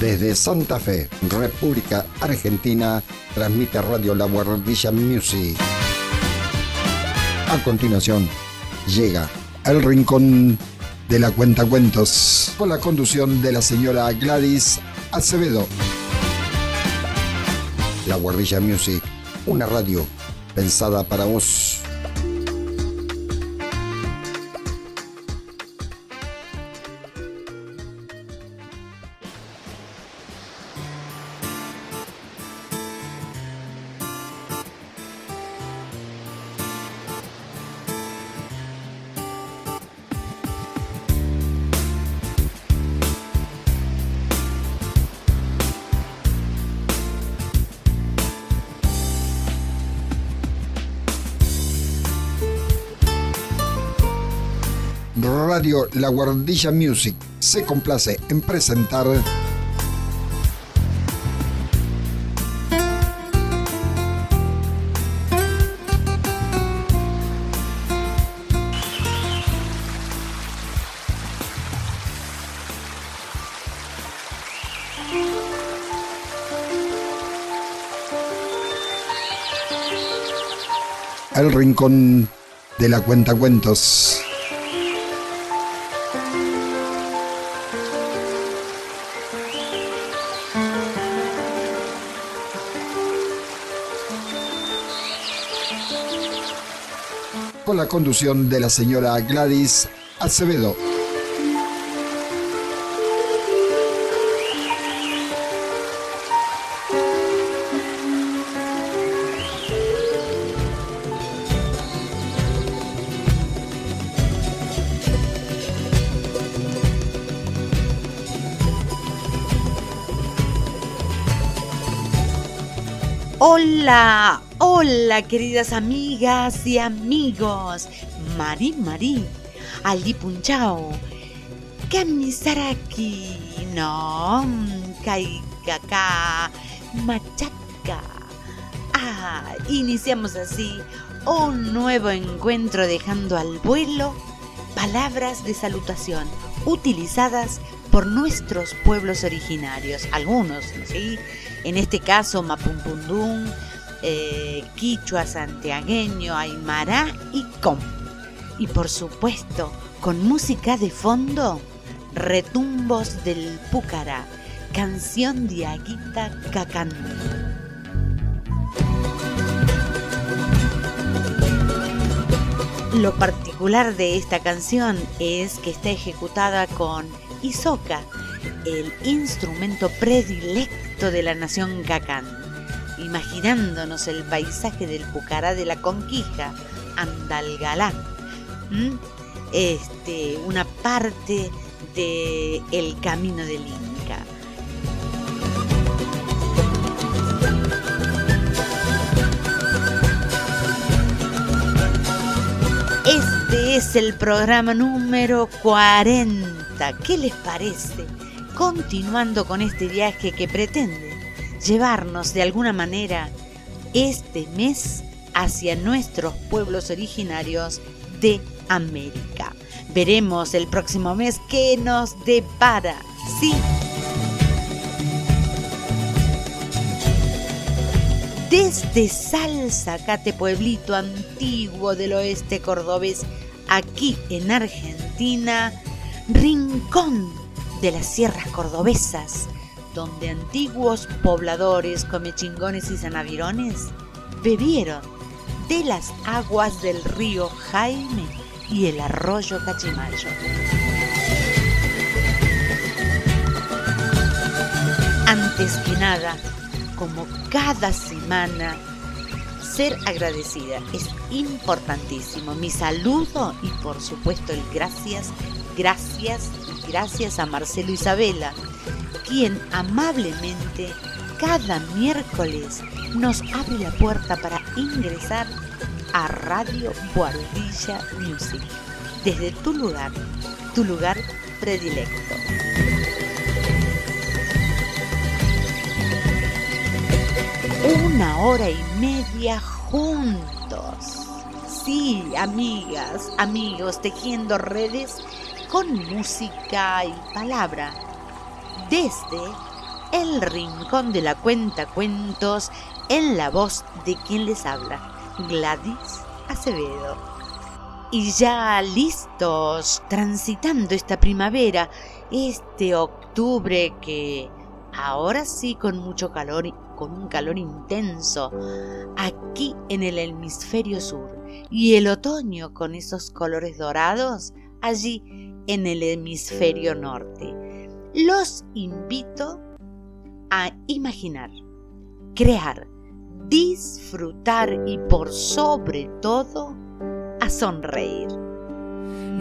Desde Santa Fe, República Argentina, transmite Radio La Guardilla Music. A continuación, llega El Rincón de la Cuenta Cuentos, con la conducción de la señora Gladys Acevedo. La Guardilla Music, una radio pensada para vos. La Guardilla Music se complace en presentar El Rincón de la Cuenta conducción de la señora Gladys Acevedo. Hola, hola queridas amigas y amigos. Mari Mari, Ali Punchao, Kamisaraki, no, Kaikaka, Machaca. Ah, iniciamos así un nuevo encuentro dejando al vuelo palabras de salutación utilizadas por nuestros pueblos originarios, algunos, ¿sí? En este caso, Mapumpundún, eh, Quichua, Santiagueño, Aymara y Com. Y por supuesto, con música de fondo, Retumbos del Púcara, canción de Aguita Cacán. Lo particular de esta canción es que está ejecutada con Isoca, el instrumento predilecto de la nación Cacán, imaginándonos el paisaje del Pucará de la Conquija, Andalgalá, este, una parte del el camino del Inca. Este es el programa número 40. ¿Qué les parece? Continuando con este viaje que pretende llevarnos de alguna manera este mes hacia nuestros pueblos originarios de América. Veremos el próximo mes qué nos depara. Sí. Desde Salzacate, pueblito antiguo del oeste cordobés, aquí en Argentina, rincón de las sierras cordobesas, donde antiguos pobladores, comechingones y sanavirones bebieron de las aguas del río Jaime y el arroyo Cachimayo. Antes que nada, como cada semana, ser agradecida es importantísimo. Mi saludo y por supuesto el gracias, gracias gracias a Marcelo Isabela, quien amablemente cada miércoles nos abre la puerta para ingresar a Radio Guardilla Music, desde tu lugar, tu lugar predilecto. Una hora y media juntos. Sí, amigas, amigos, tejiendo redes con música y palabra. Desde el rincón de la cuenta cuentos en la voz de quien les habla, Gladys Acevedo. Y ya listos, transitando esta primavera, este octubre que ahora sí con mucho calor, con un calor intenso, aquí en el hemisferio sur, y el otoño con esos colores dorados allí en el hemisferio norte. Los invito a imaginar, crear, disfrutar y por sobre todo a sonreír.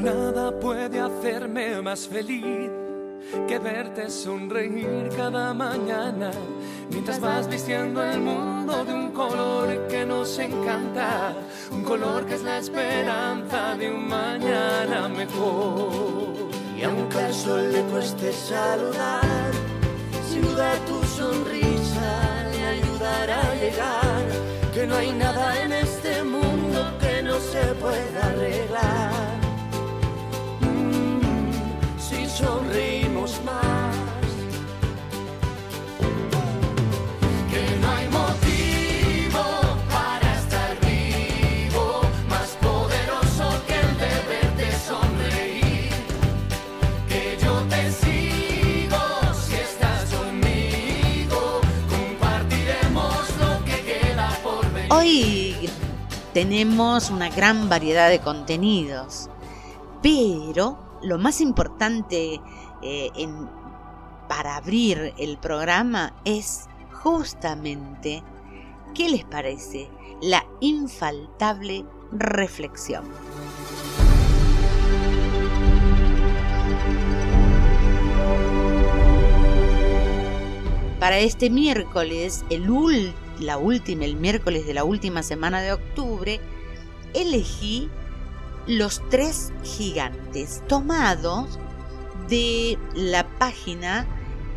Nada puede hacerme más feliz que verte sonreír cada mañana mientras vas vistiendo el mundo de un color que nos encanta, un color que es la esperanza de un mañana mejor. Y aunque al sol le cueste saludar, sin duda tu sonrisa le ayudará a llegar, que no hay nada en este mundo que no se pueda arreglar. Mm, si sonreímos tenemos una gran variedad de contenidos, pero lo más importante eh, para abrir el programa es justamente, ¿qué les parece? La infaltable reflexión. Para este miércoles, el ul- la última, el miércoles de la última semana de octubre, elegí los tres gigantes tomados de la página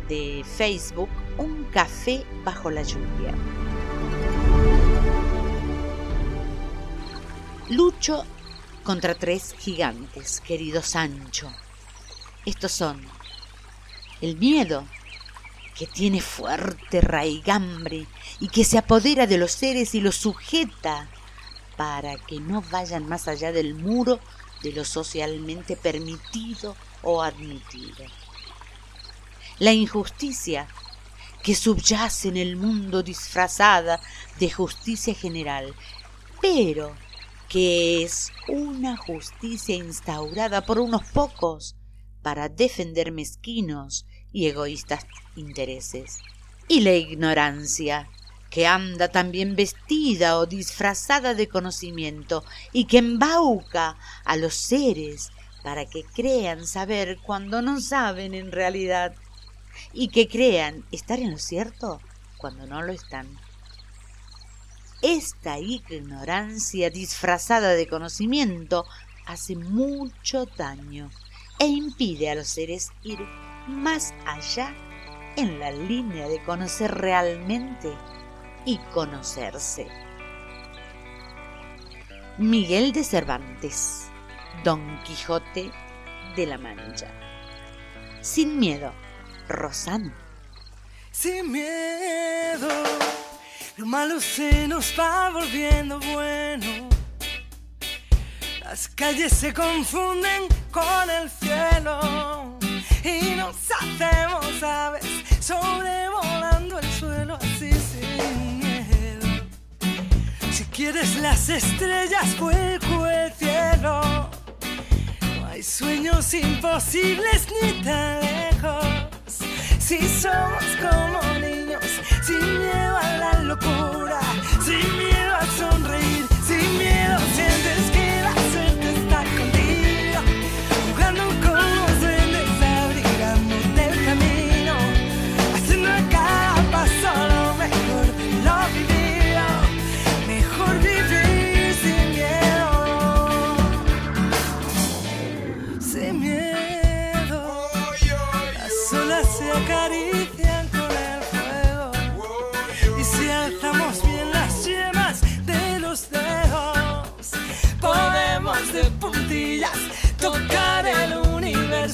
de Facebook Un café bajo la lluvia. Lucho contra tres gigantes, querido Sancho. Estos son el miedo, que tiene fuerte raigambre y que se apodera de los seres y los sujeta para que no vayan más allá del muro de lo socialmente permitido o admitido. La injusticia que subyace en el mundo disfrazada de justicia general, pero que es una justicia instaurada por unos pocos para defender mezquinos y egoístas intereses. Y la ignorancia, que anda también vestida o disfrazada de conocimiento y que embauca a los seres para que crean saber cuando no saben en realidad y que crean estar en lo cierto cuando no lo están. Esta ignorancia disfrazada de conocimiento hace mucho daño e impide a los seres ir más allá en la línea de conocer realmente y conocerse. Miguel de Cervantes, Don Quijote de la Mancha. Sin miedo, Rosano. Sin miedo, lo malo se nos va volviendo bueno. Las calles se confunden con el cielo hacemos aves sobrevolando el suelo así sin miedo. Si quieres las estrellas, vuelco el cielo. No hay sueños imposibles ni tan lejos. Si somos como niños, sin miedo a la locura, sin miedo a sonreír, sin miedo sientes que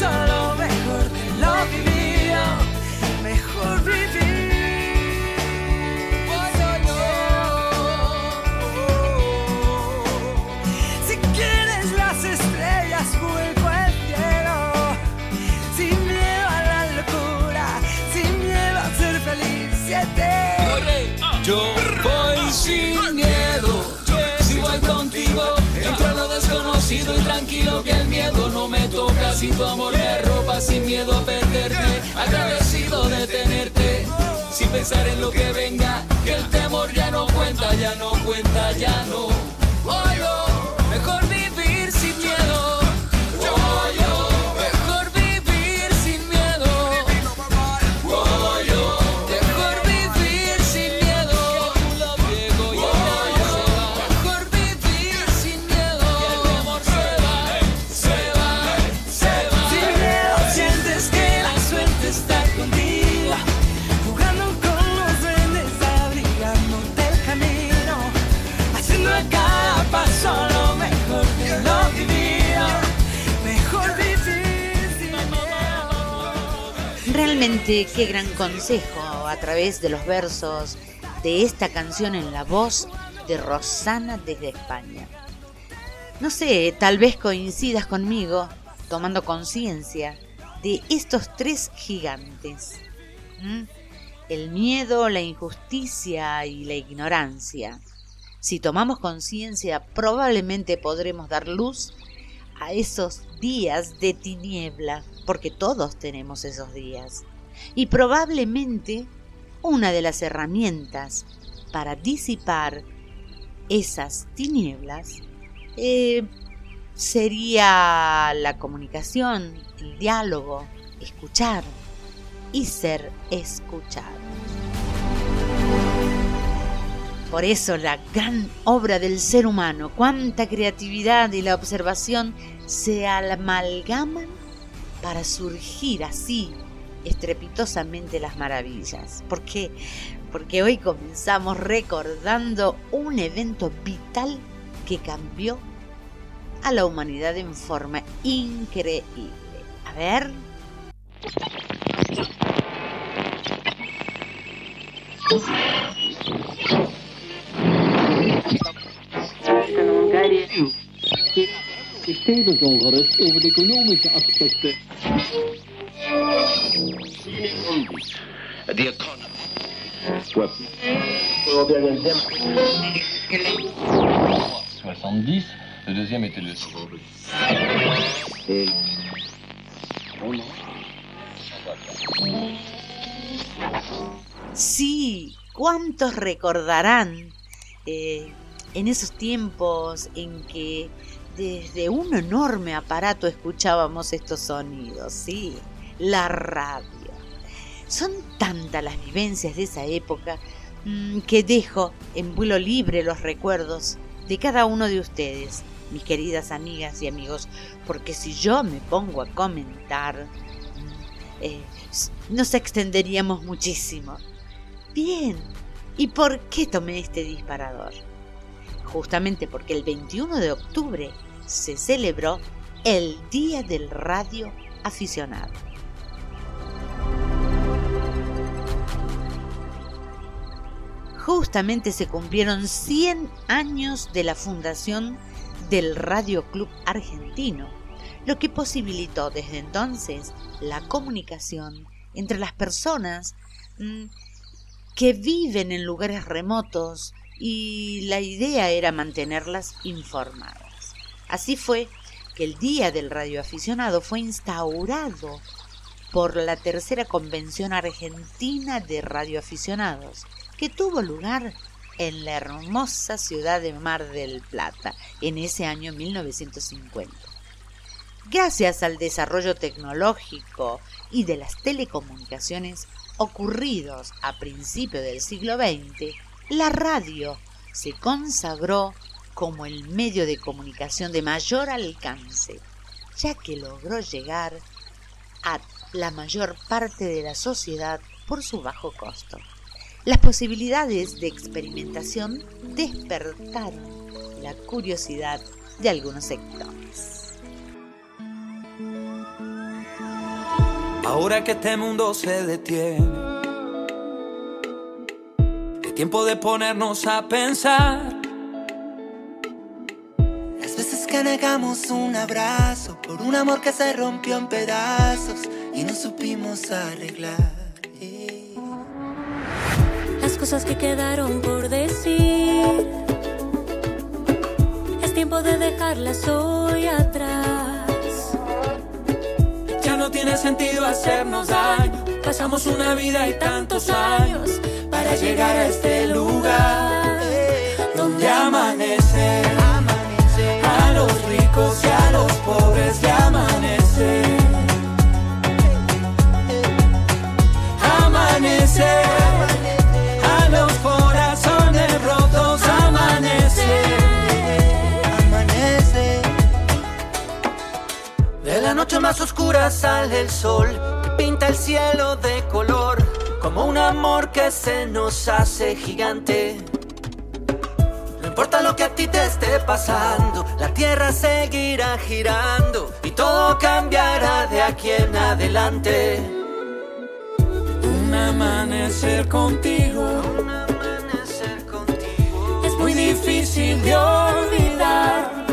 cada paso lo mejor lo vivido, mejor vivir. Si quieres las estrellas, vuelco al cielo. Sin miedo a la locura, sin miedo a ser feliz. Siete. Yo voy sin miedo, si voy contigo, entro a lo desconocido y tranquilo que el miedo no me toca. Si tu amor me roba, sin miedo a perderte, agradecido de tenerte, sin pensar en lo que venga, que el temor ya no cuenta, ya no cuenta, ya no. Voy yo, Realmente qué gran consejo a través de los versos de esta canción en la voz de Rosana desde España. No sé, tal vez coincidas conmigo tomando conciencia de estos tres gigantes. El miedo, la injusticia y la ignorancia. Si tomamos conciencia, probablemente podremos dar luz a esos días de tiniebla, porque todos tenemos esos días. Y probablemente una de las herramientas para disipar esas tinieblas eh, sería la comunicación, el diálogo, escuchar y ser escuchado. Por eso la gran obra del ser humano, cuánta creatividad y la observación se amalgaman para surgir así estrepitosamente las maravillas. ¿Por qué? Porque hoy comenzamos recordando un evento vital que cambió a la humanidad en forma increíble. A ver. Ik tevensongerust over de economische aspecten. The economy. 70, le deuxième était le Sí, ¿cuántos recordarán eh, en esos tiempos en que desde un enorme aparato escuchábamos estos sonidos? Sí, la radio. Son tantas las vivencias de esa época mm, que dejo en vuelo libre los recuerdos de cada uno de ustedes, mis queridas amigas y amigos, porque si yo me pongo a comentar, mm, eh, nos extenderíamos muchísimo. Bien, ¿y por qué tomé este disparador? Justamente porque el 21 de octubre se celebró el Día del Radio Aficionado. Justamente se cumplieron 100 años de la fundación del Radio Club Argentino, lo que posibilitó desde entonces la comunicación entre las personas mm, que viven en lugares remotos y la idea era mantenerlas informadas. Así fue que el Día del Radioaficionado fue instaurado por la tercera convención argentina de radioaficionados, que tuvo lugar en la hermosa ciudad de Mar del Plata en ese año 1950. Gracias al desarrollo tecnológico y de las telecomunicaciones, ocurridos a principios del siglo XX, la radio se consagró como el medio de comunicación de mayor alcance, ya que logró llegar a la mayor parte de la sociedad por su bajo costo. Las posibilidades de experimentación despertaron la curiosidad de algunos sectores. Ahora que este mundo se detiene, es tiempo de ponernos a pensar. Las veces que negamos un abrazo por un amor que se rompió en pedazos y no supimos arreglar. Las cosas que quedaron por decir, es tiempo de dejarlas hoy atrás no tiene sentido hacernos daño. Pasamos una vida y tantos años para llegar a este lugar donde amanece. A los ricos y a los pobres le amanece. Amanece. noche más oscura sale el sol, pinta el cielo de color, como un amor que se nos hace gigante. No importa lo que a ti te esté pasando, la tierra seguirá girando y todo cambiará de aquí en adelante. Un amanecer contigo, un amanecer contigo es muy difícil de olvidar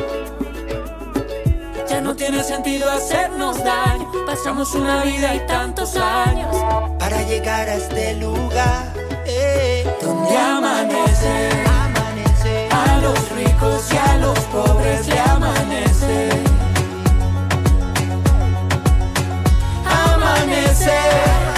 no tiene sentido hacernos daño. Pasamos una vida y tantos años para llegar a este lugar eh, donde amanece, amanece. A los ricos y a los pobres le amanece. Amanece.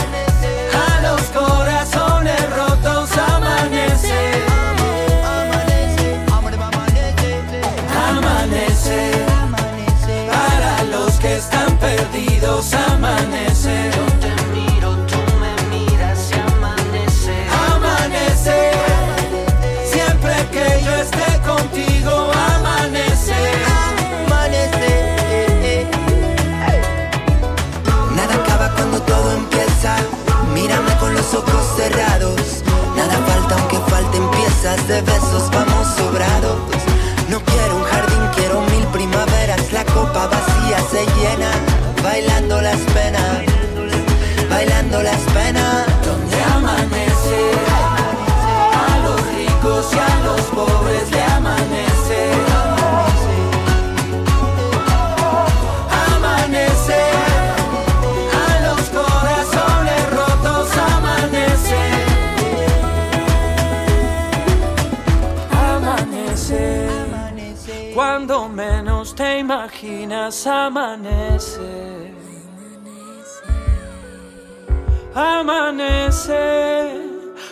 Perdidos amanece. Yo te miro, tú me miras y amanece. Amanece. Siempre que yo esté contigo, amanece. Amanece. Nada acaba cuando todo empieza. Mírame con los ojos cerrados. Nada falta aunque falten piezas de besos, vamos sobrados. No quiero un jardín, quiero mil primaveras. La copa vacía se llena bailando las penas, bailando las penas. Donde amanece, a los ricos y a los pobres le amanece. Amanece, a los corazones rotos amanece. Amanece, cuando menos te imaginas amanece. Amanece,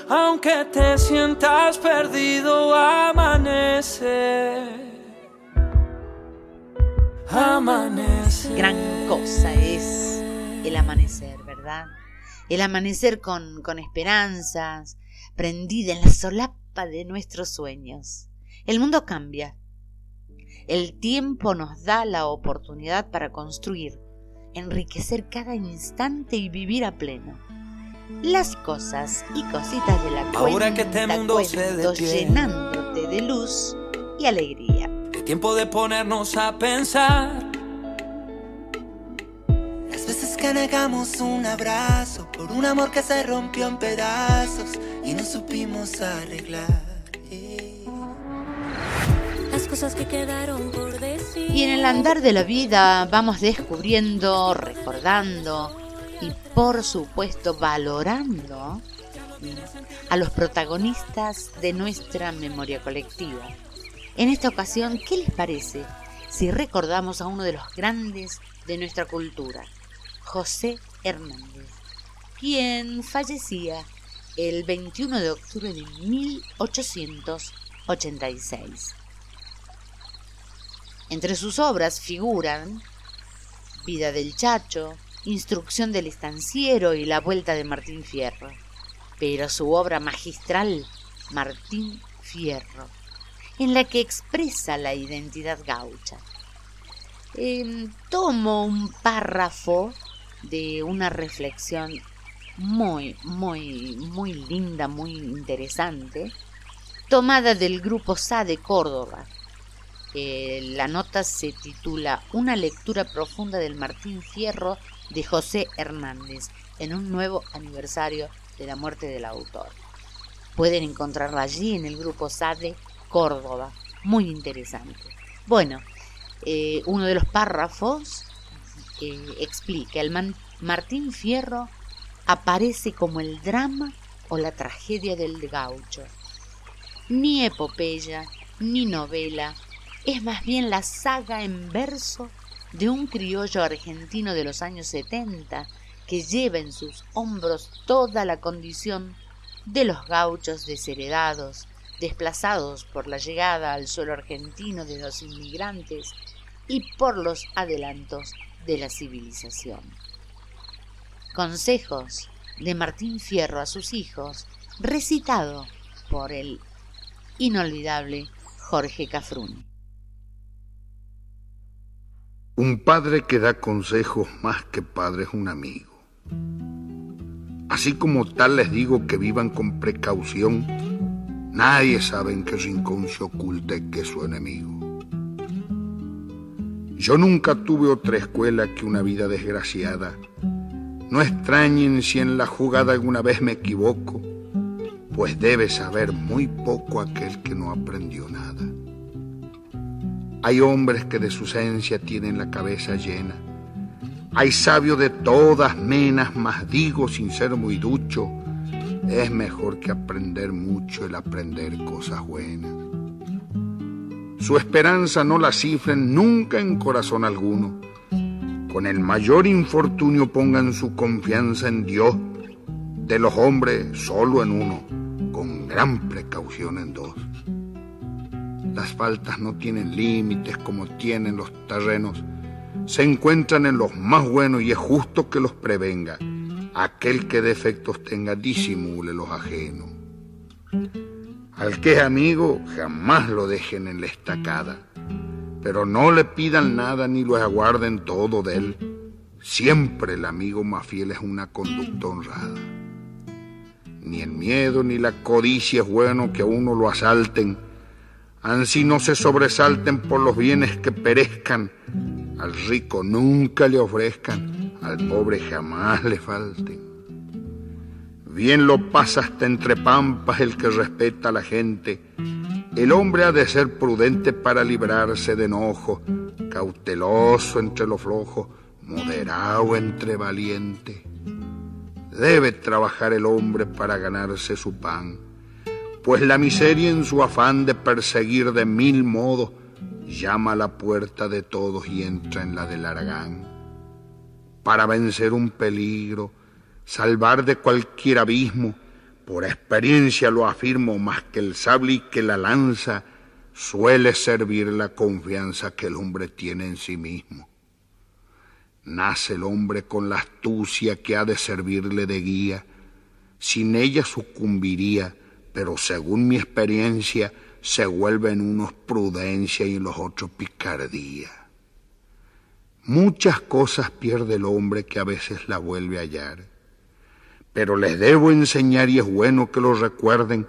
aunque te sientas perdido, amanece. Amanece. Gran cosa es el amanecer, ¿verdad? El amanecer con, con esperanzas, prendida en la solapa de nuestros sueños. El mundo cambia. El tiempo nos da la oportunidad para construir, enriquecer cada instante y vivir a pleno las cosas y cositas de la Ahora que este mundo se llenándote de luz y alegría. Es tiempo de ponernos a pensar. Las veces que negamos un abrazo por un amor que se rompió en pedazos y no supimos arreglar. Las cosas que quedaron por decir. Y en el andar de la vida vamos descubriendo, recordando y por supuesto valorando a los protagonistas de nuestra memoria colectiva. En esta ocasión, ¿qué les parece si recordamos a uno de los grandes de nuestra cultura, José Hernández, quien fallecía el 21 de octubre de 1886? Entre sus obras figuran Vida del Chacho, Instrucción del estanciero y La Vuelta de Martín Fierro. Pero su obra magistral, Martín Fierro, en la que expresa la identidad gaucha. Em, tomo un párrafo de una reflexión muy, muy, muy linda, muy interesante, tomada del grupo SA de Córdoba. Eh, la nota se titula Una lectura profunda del Martín Fierro de José Hernández en un nuevo aniversario de la muerte del autor. Pueden encontrarla allí en el grupo SADE Córdoba. Muy interesante. Bueno, eh, uno de los párrafos eh, explica, el Martín Fierro aparece como el drama o la tragedia del gaucho. Ni epopeya, ni novela, es más bien la saga en verso de un criollo argentino de los años 70 que lleva en sus hombros toda la condición de los gauchos desheredados, desplazados por la llegada al suelo argentino de los inmigrantes y por los adelantos de la civilización. Consejos de Martín Fierro a sus hijos, recitado por el inolvidable Jorge Cafruni. Un padre que da consejos más que padre es un amigo. Así como tal les digo que vivan con precaución, nadie sabe en qué rincón se oculte que su enemigo. Yo nunca tuve otra escuela que una vida desgraciada. No extrañen si en la jugada alguna vez me equivoco, pues debe saber muy poco aquel que no aprendió nada. Hay hombres que de su esencia tienen la cabeza llena. Hay sabios de todas menas, mas digo sin ser muy ducho, es mejor que aprender mucho el aprender cosas buenas. Su esperanza no la cifren nunca en corazón alguno. Con el mayor infortunio pongan su confianza en Dios, de los hombres solo en uno, con gran precaución en dos. Las faltas no tienen límites como tienen los terrenos. Se encuentran en los más buenos y es justo que los prevenga. Aquel que defectos tenga, disimule los ajenos. Al que es amigo, jamás lo dejen en la estacada. Pero no le pidan nada ni lo aguarden todo de él. Siempre el amigo más fiel es una conducta honrada. Ni el miedo ni la codicia es bueno que a uno lo asalten Ansí no se sobresalten por los bienes que perezcan, al rico nunca le ofrezcan, al pobre jamás le falten. Bien lo pasa hasta entre pampas el que respeta a la gente. El hombre ha de ser prudente para librarse de enojo, cauteloso entre lo flojo, moderado entre valiente. Debe trabajar el hombre para ganarse su pan pues la miseria en su afán de perseguir de mil modos llama a la puerta de todos y entra en la del Aragán. Para vencer un peligro, salvar de cualquier abismo, por experiencia lo afirmo más que el sable y que la lanza, suele servir la confianza que el hombre tiene en sí mismo. Nace el hombre con la astucia que ha de servirle de guía, sin ella sucumbiría pero según mi experiencia se vuelven unos prudencia y los otros picardía. Muchas cosas pierde el hombre que a veces la vuelve a hallar, pero les debo enseñar y es bueno que lo recuerden,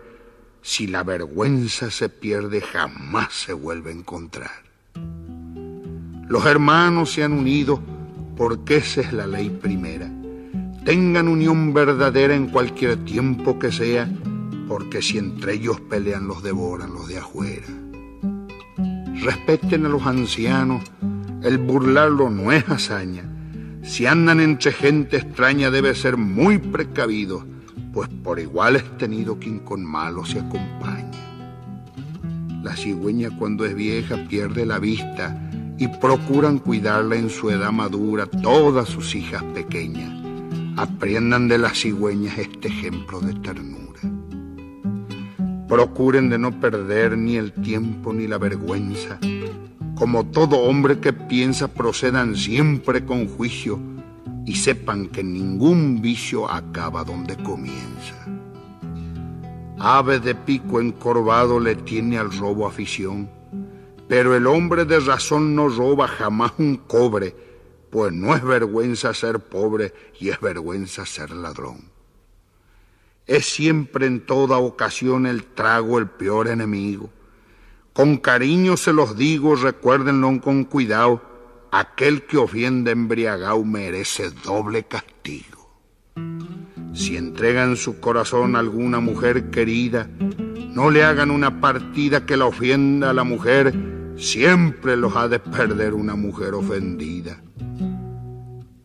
si la vergüenza se pierde jamás se vuelve a encontrar. Los hermanos se han unido porque esa es la ley primera. Tengan unión verdadera en cualquier tiempo que sea porque si entre ellos pelean los devoran los de afuera. Respeten a los ancianos, el burlarlo no es hazaña. Si andan entre gente extraña debe ser muy precavido, pues por igual es tenido quien con malo se acompaña. La cigüeña cuando es vieja pierde la vista y procuran cuidarla en su edad madura todas sus hijas pequeñas. Aprendan de las cigüeñas este ejemplo de ternura. Procuren de no perder ni el tiempo ni la vergüenza. Como todo hombre que piensa, procedan siempre con juicio, y sepan que ningún vicio acaba donde comienza. Ave de pico encorvado le tiene al robo afición, pero el hombre de razón no roba jamás un cobre, pues no es vergüenza ser pobre y es vergüenza ser ladrón. Es siempre en toda ocasión el trago el peor enemigo. Con cariño se los digo, recuérdenlo con cuidado, aquel que ofiende embriagado merece doble castigo. Si entregan su corazón a alguna mujer querida, no le hagan una partida que la ofienda a la mujer, siempre los ha de perder una mujer ofendida.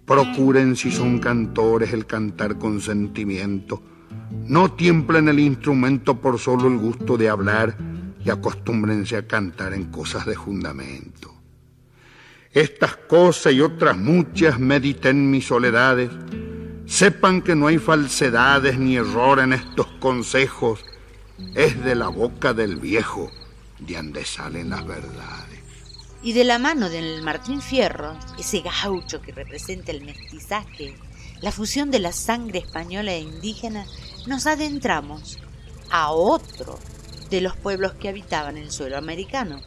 Procuren si son cantores el cantar con sentimiento, no tiemplen el instrumento por solo el gusto de hablar y acostúmbrense a cantar en cosas de fundamento. Estas cosas y otras muchas mediten mis soledades. Sepan que no hay falsedades ni error en estos consejos. Es de la boca del viejo de donde salen las verdades. Y de la mano del Martín Fierro, ese gaucho que representa el mestizaje, la fusión de la sangre española e indígena, nos adentramos a otro de los pueblos que habitaban el suelo americano,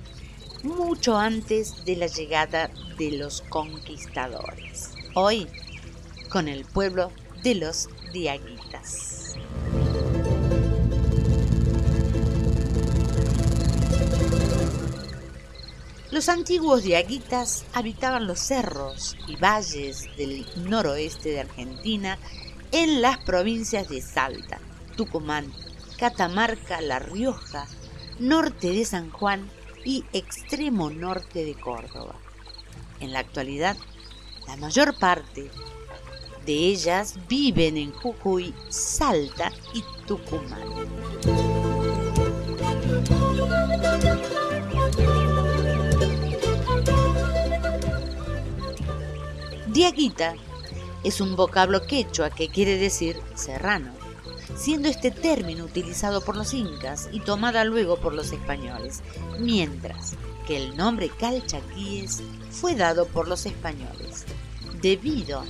mucho antes de la llegada de los conquistadores. Hoy, con el pueblo de los diaguitas. Los antiguos diaguitas habitaban los cerros y valles del noroeste de Argentina en las provincias de Salta, Tucumán, Catamarca, La Rioja, norte de San Juan y extremo norte de Córdoba. En la actualidad, la mayor parte de ellas viven en Jujuy, Salta y Tucumán. Diaguita es un vocablo quechua que quiere decir serrano, siendo este término utilizado por los incas y tomada luego por los españoles, mientras que el nombre calchaquíes fue dado por los españoles, debido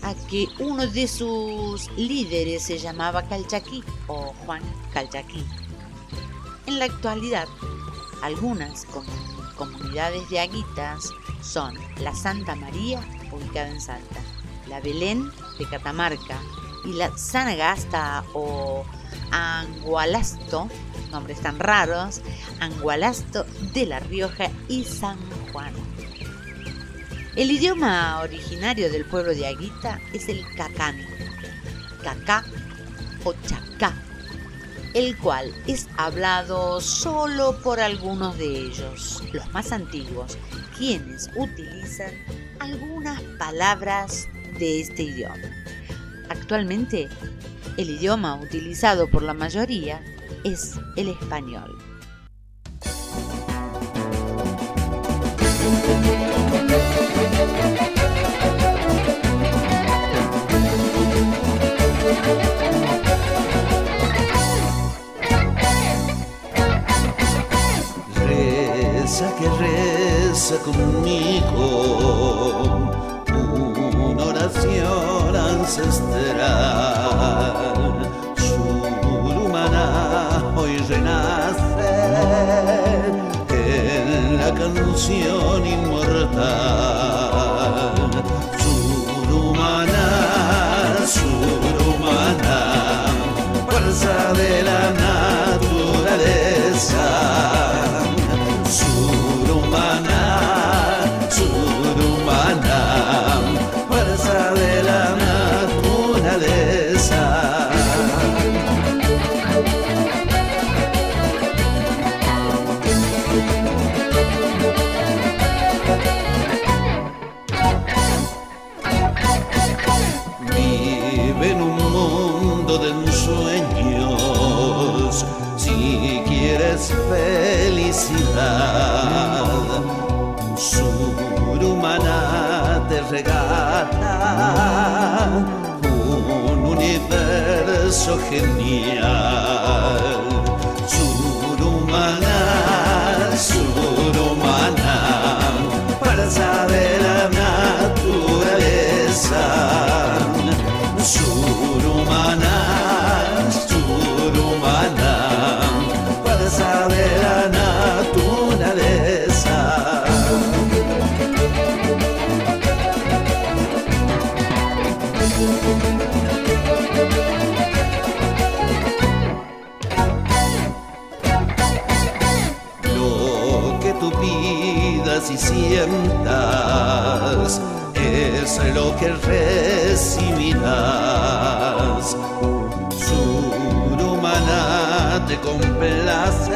a que uno de sus líderes se llamaba Calchaquí o Juan Calchaquí. En la actualidad, algunas comunidades de aguitas son la Santa María, ubicada en Salta, la Belén de Catamarca y la Sanagasta o Angualasto, nombres tan raros, Angualasto de La Rioja y San Juan. El idioma originario del pueblo de Aguita es el cacán, cacá o chacá, el cual es hablado solo por algunos de ellos, los más antiguos, quienes utilizan algunas palabras de este idioma. Actualmente, el idioma utilizado por la mayoría es el español. Que reza conmigo una oración ancestral. Surumana hoy renace en la canción inmortal. Genial. Complace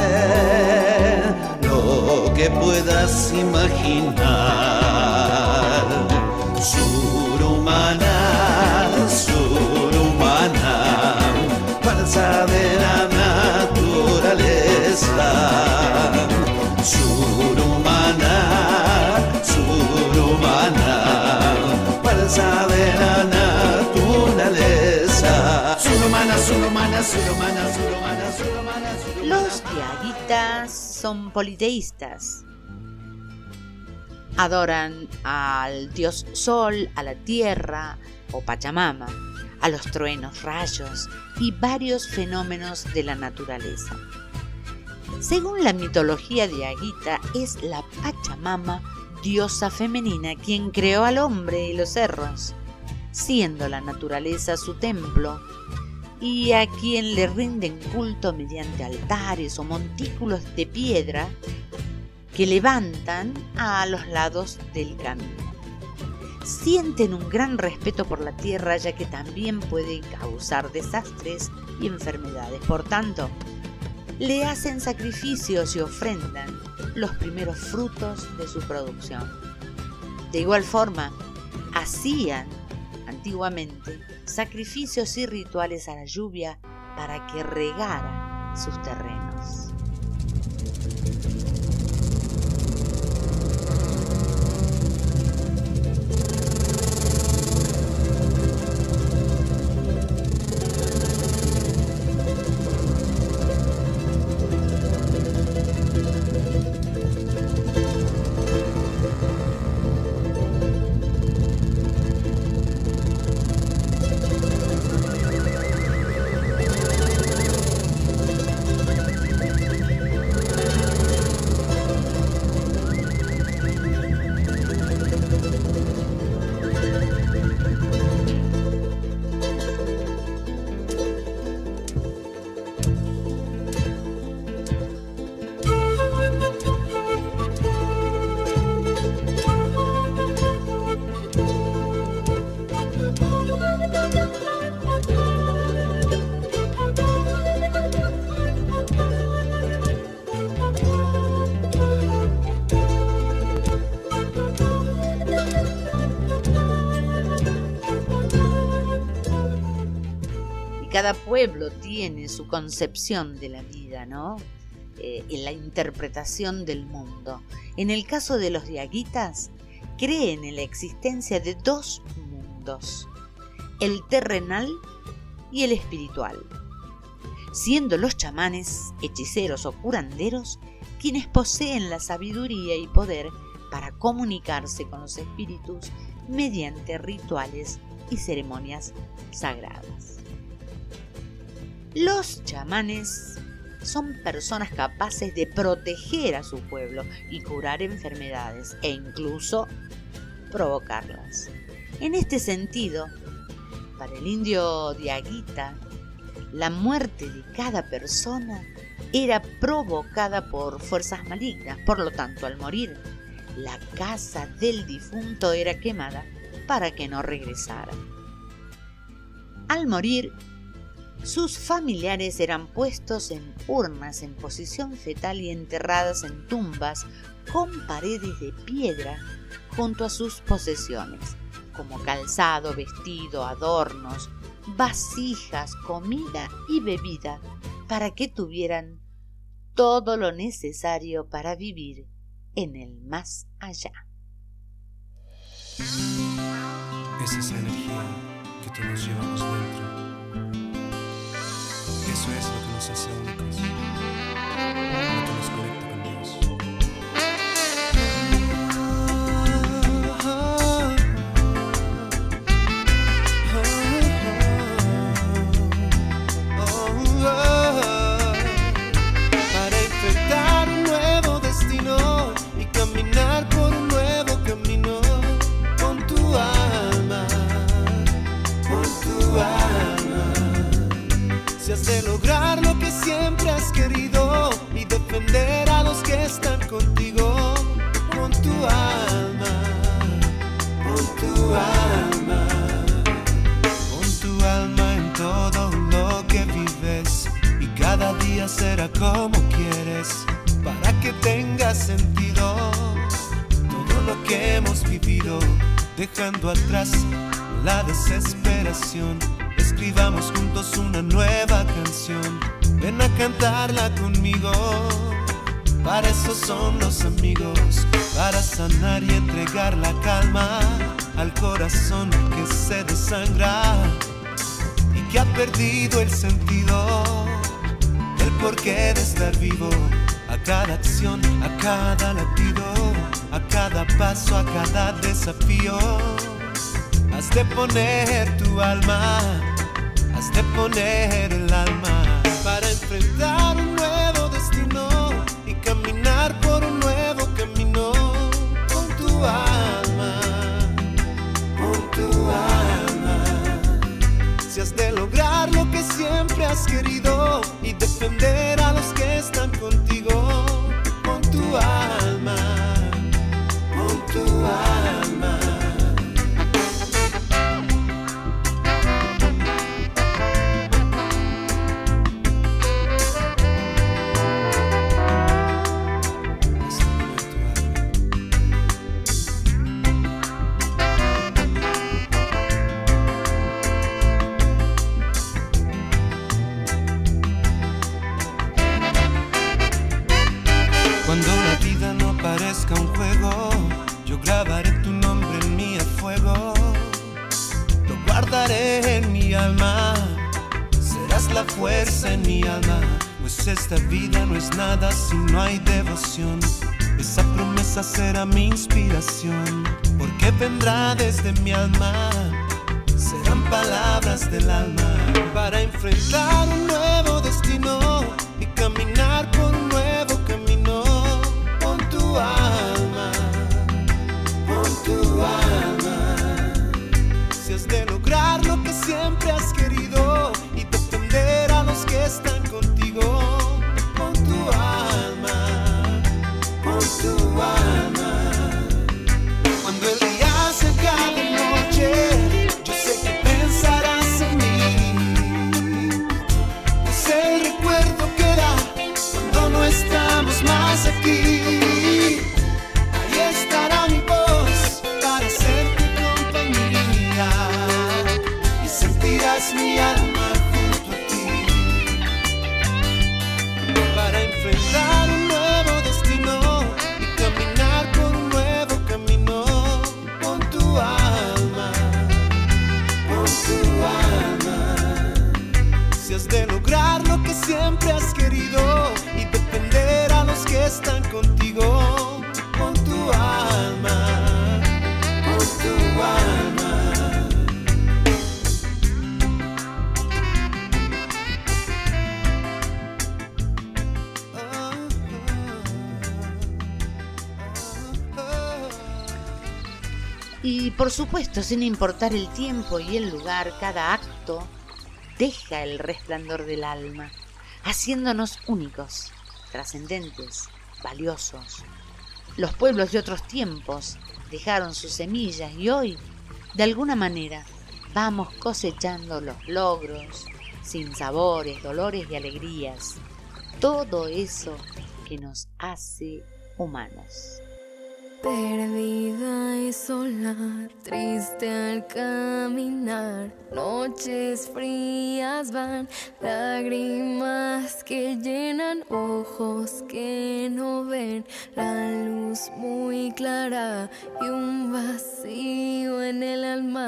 lo que puedas imaginar. Surumana, Los diaguitas son politeístas. Adoran al dios sol, a la tierra o Pachamama, a los truenos, rayos y varios fenómenos de la naturaleza. Según la mitología diaguita, es la Pachamama, diosa femenina, quien creó al hombre y los cerros, siendo la naturaleza su templo y a quien le rinden culto mediante altares o montículos de piedra que levantan a los lados del camino. Sienten un gran respeto por la tierra ya que también puede causar desastres y enfermedades. Por tanto, le hacen sacrificios y ofrendan los primeros frutos de su producción. De igual forma, hacían antiguamente sacrificios y rituales a la lluvia para que regara sus terrenos. Pueblo tiene su concepción de la vida, ¿no? Eh, en la interpretación del mundo. En el caso de los diaguitas, creen en la existencia de dos mundos, el terrenal y el espiritual, siendo los chamanes, hechiceros o curanderos quienes poseen la sabiduría y poder para comunicarse con los espíritus mediante rituales y ceremonias sagradas. Los chamanes son personas capaces de proteger a su pueblo y curar enfermedades e incluso provocarlas. En este sentido, para el indio Diaguita, la muerte de cada persona era provocada por fuerzas malignas, por lo tanto, al morir, la casa del difunto era quemada para que no regresara. Al morir, sus familiares eran puestos en urnas en posición fetal y enterradas en tumbas con paredes de piedra junto a sus posesiones, como calzado, vestido, adornos, vasijas, comida y bebida, para que tuvieran todo lo necesario para vivir en el más allá. Es esa energía que llevamos dentro. Eso es lo que nos hace únicos. De lograr lo que siempre has querido y defender a los que están contigo. Con tu alma, con tu alma, con tu alma en todo lo que vives y cada día será como quieres para que tenga sentido todo lo que hemos vivido dejando atrás la desesperación. Escribamos juntos una nueva canción, ven a cantarla conmigo. Para eso son los amigos, para sanar y entregar la calma al corazón que se desangra y que ha perdido el sentido, el porqué de estar vivo. A cada acción, a cada latido, a cada paso, a cada desafío. Has de poner tu alma, de poner el alma para enfrentar un nuevo destino y caminar por un nuevo camino con tu alma, con tu alma. Si has de lograr lo que siempre has querido y defender a los que están contigo porque vendrá desde mi alma. Serán palabras del alma para enfrentar Lesbian supuesto, sin importar el tiempo y el lugar, cada acto deja el resplandor del alma, haciéndonos únicos, trascendentes, valiosos. Los pueblos de otros tiempos dejaron sus semillas y hoy, de alguna manera, vamos cosechando los logros, sin sabores, dolores y alegrías. Todo eso que nos hace humanos. Perdida y sola, triste al caminar, noches frías van, lágrimas que llenan ojos que no ven, la luz muy clara y un vacío en el alma.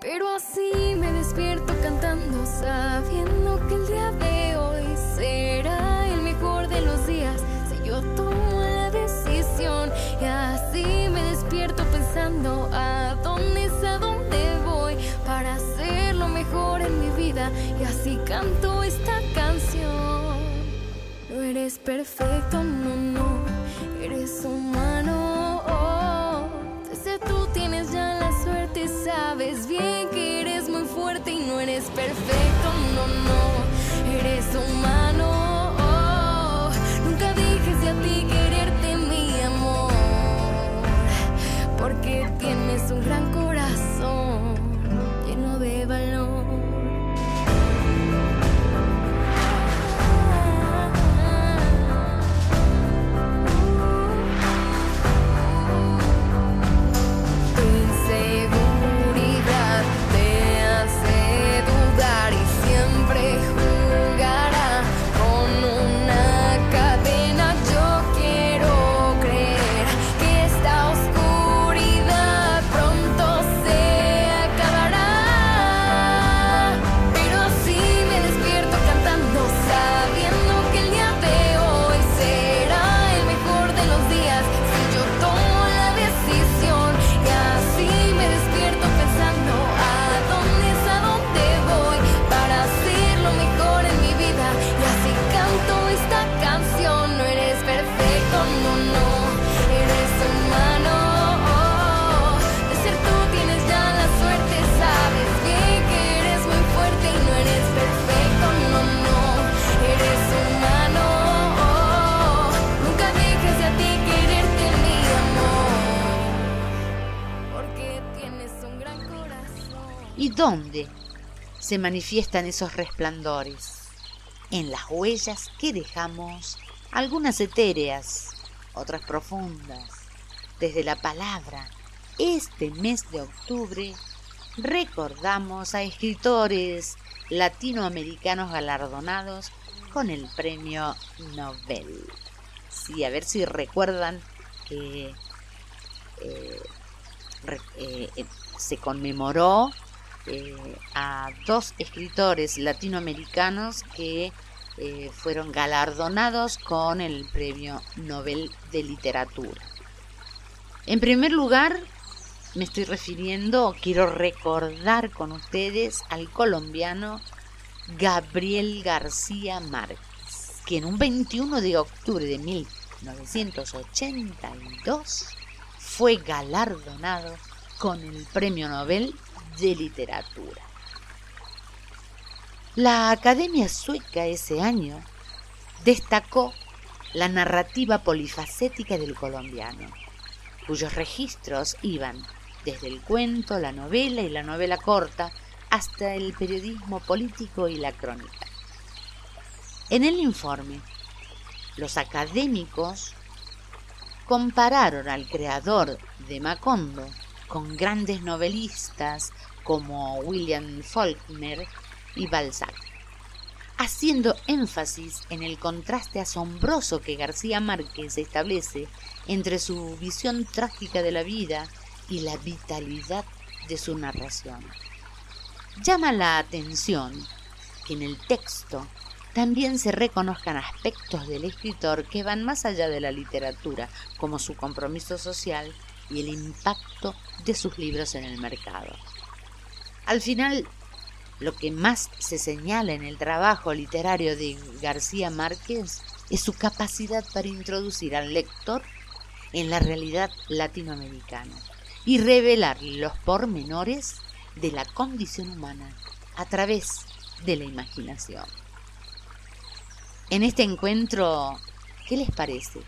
Pero así me despierto cantando, sabiendo que el día de hoy será el mejor de los días. Si yo Y así me despierto pensando a dónde es a dónde voy para hacer lo mejor en mi vida. Y así canto esta canción. No eres perfecto, no, no, eres humano. oh. Desde tú tienes ya la suerte, sabes bien que eres muy fuerte y no eres perfecto, no, no, eres humano. Tienes se manifiestan esos resplandores? En las huellas que dejamos, algunas etéreas, otras profundas. Desde la palabra, este mes de octubre recordamos a escritores latinoamericanos galardonados con el premio Nobel. Sí, a ver si recuerdan que eh, eh, eh, se conmemoró a dos escritores latinoamericanos que fueron galardonados con el premio Nobel de Literatura. En primer lugar, me estoy refiriendo, quiero recordar con ustedes al colombiano Gabriel García Márquez, que en un 21 de octubre de 1982 fue galardonado con el Premio Nobel de Literatura. La Academia Sueca ese año destacó la narrativa polifacética del colombiano, cuyos registros iban desde el cuento, la novela y la novela corta, hasta el periodismo político y la crónica. En el informe, los académicos compararon al creador de Macondo con grandes novelistas como William Faulkner y Balzac, haciendo énfasis en el contraste asombroso que García Márquez establece entre su visión trágica de la vida y la vitalidad de su narración. Llama la atención que en el texto también se reconozcan aspectos del escritor que van más allá de la literatura, como su compromiso social y el impacto de sus libros en el mercado. Al final, lo que más se señala en el trabajo literario de García Márquez es su capacidad para introducir al lector en la realidad latinoamericana y revelar los pormenores de la condición humana a través de la imaginación. En este encuentro, ¿qué les parece?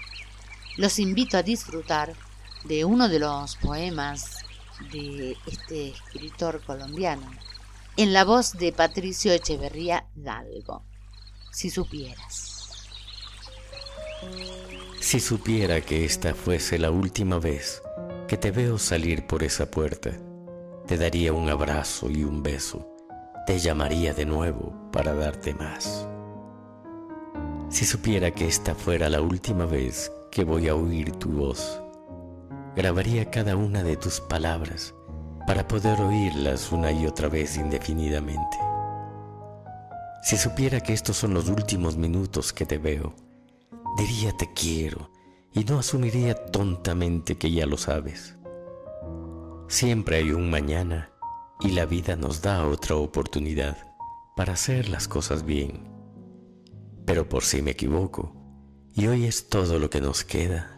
Los invito a disfrutar de uno de los poemas de este escritor colombiano, en la voz de Patricio Echeverría Dalgo. Si supieras. Si supiera que esta fuese la última vez que te veo salir por esa puerta, te daría un abrazo y un beso, te llamaría de nuevo para darte más. Si supiera que esta fuera la última vez que voy a oír tu voz, grabaría cada una de tus palabras para poder oírlas una y otra vez indefinidamente. Si supiera que estos son los últimos minutos que te veo, diría te quiero y no asumiría tontamente que ya lo sabes. Siempre hay un mañana y la vida nos da otra oportunidad para hacer las cosas bien. Pero por si me equivoco, y hoy es todo lo que nos queda,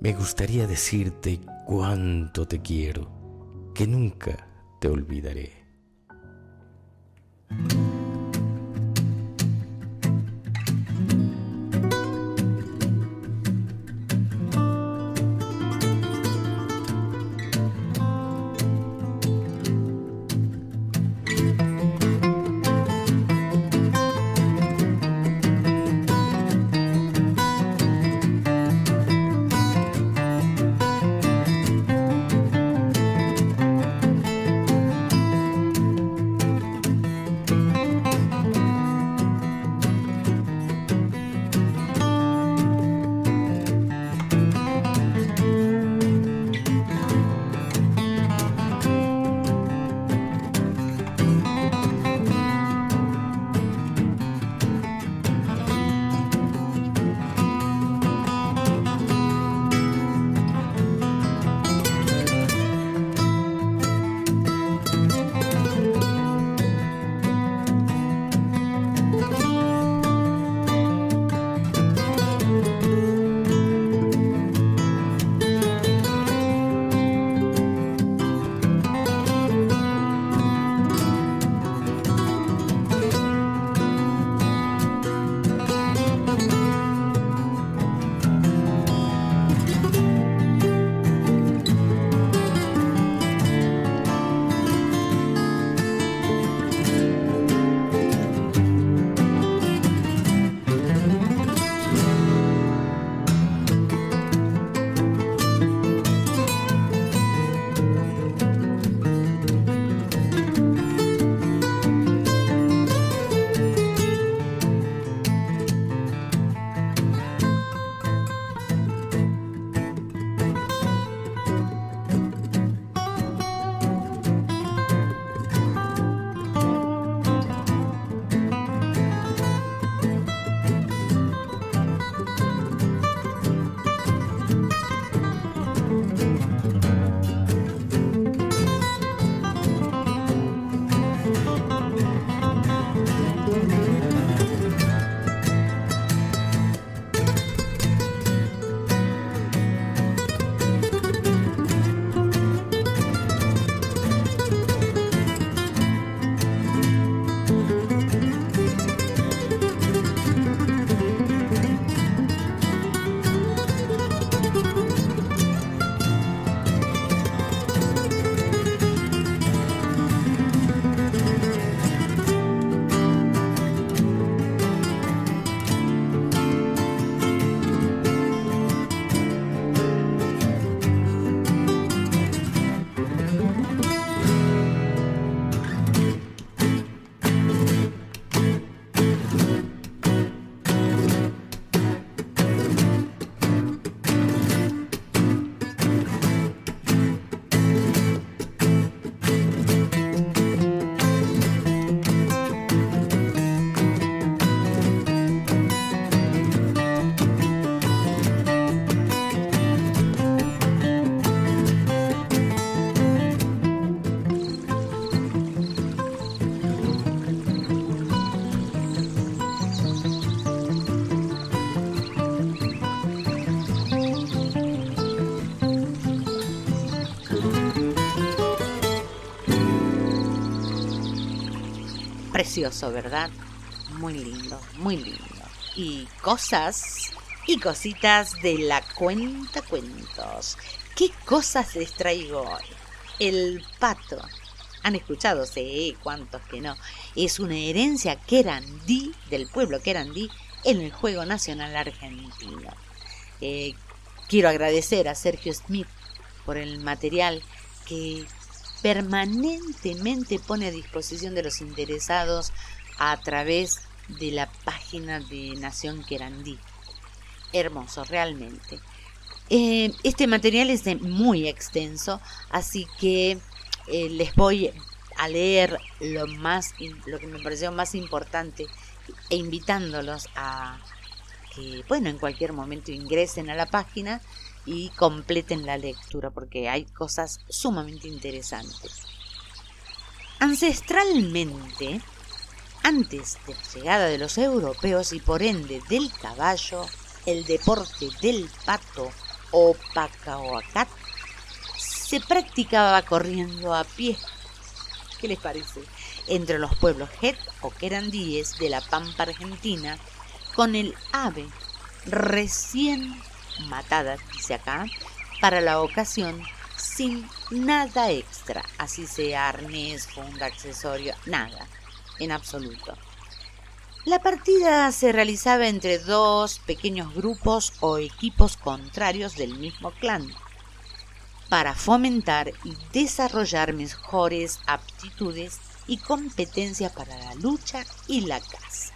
me gustaría decirte cuánto te quiero, que nunca te olvidaré. ¿Verdad? Muy lindo, muy lindo. Y cosas y cositas de la cuenta cuentos. ¿Qué cosas les traigo hoy? El pato. ¿Han escuchado? Sí, cuántos que no. Es una herencia querandí, del pueblo querandí, en el Juego Nacional Argentino. Eh, quiero agradecer a Sergio Smith por el material que permanentemente pone a disposición de los interesados a través de la página de Nación Querandí. Hermoso, realmente. Eh, este material es muy extenso, así que eh, les voy a leer lo más lo que me pareció más importante e invitándolos a que bueno en cualquier momento ingresen a la página y completen la lectura porque hay cosas sumamente interesantes. Ancestralmente, antes de la llegada de los europeos y por ende del caballo, el deporte del pato o pacaoacat se practicaba corriendo a pie. ¿Qué les parece? Entre los pueblos Het o querandíes de la Pampa Argentina, con el ave recién matada, dice acá, para la ocasión, sin nada extra, así sea arnés, funda, accesorio, nada, en absoluto. La partida se realizaba entre dos pequeños grupos o equipos contrarios del mismo clan, para fomentar y desarrollar mejores aptitudes y competencias para la lucha y la caza.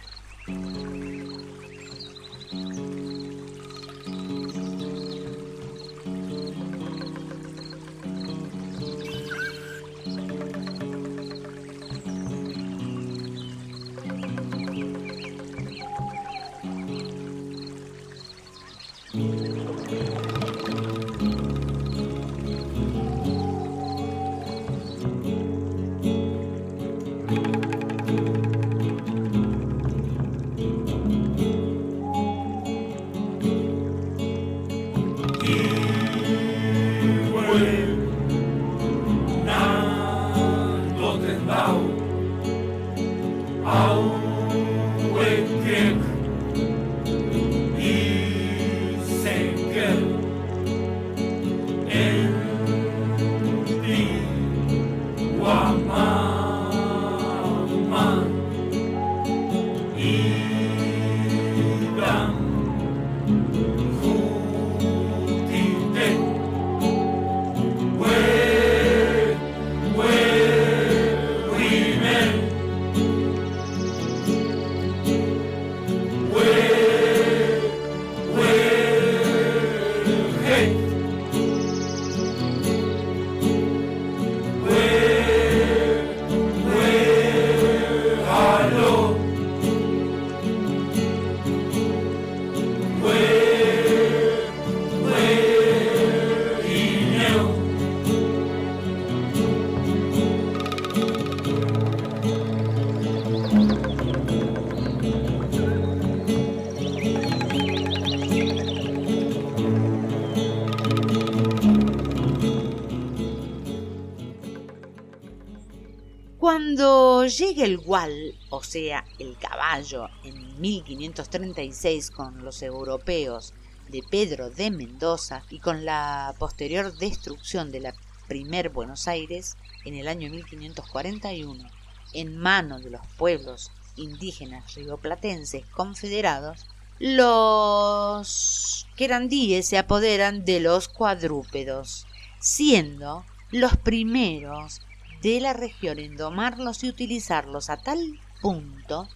O sea, el caballo, en 1536 con los europeos de Pedro de Mendoza y con la posterior destrucción de la primer Buenos Aires en el año 1541, en manos de los pueblos indígenas rioplatenses confederados, los querandíes se apoderan de los cuadrúpedos, siendo los primeros de la región en domarlos y utilizarlos a tal punto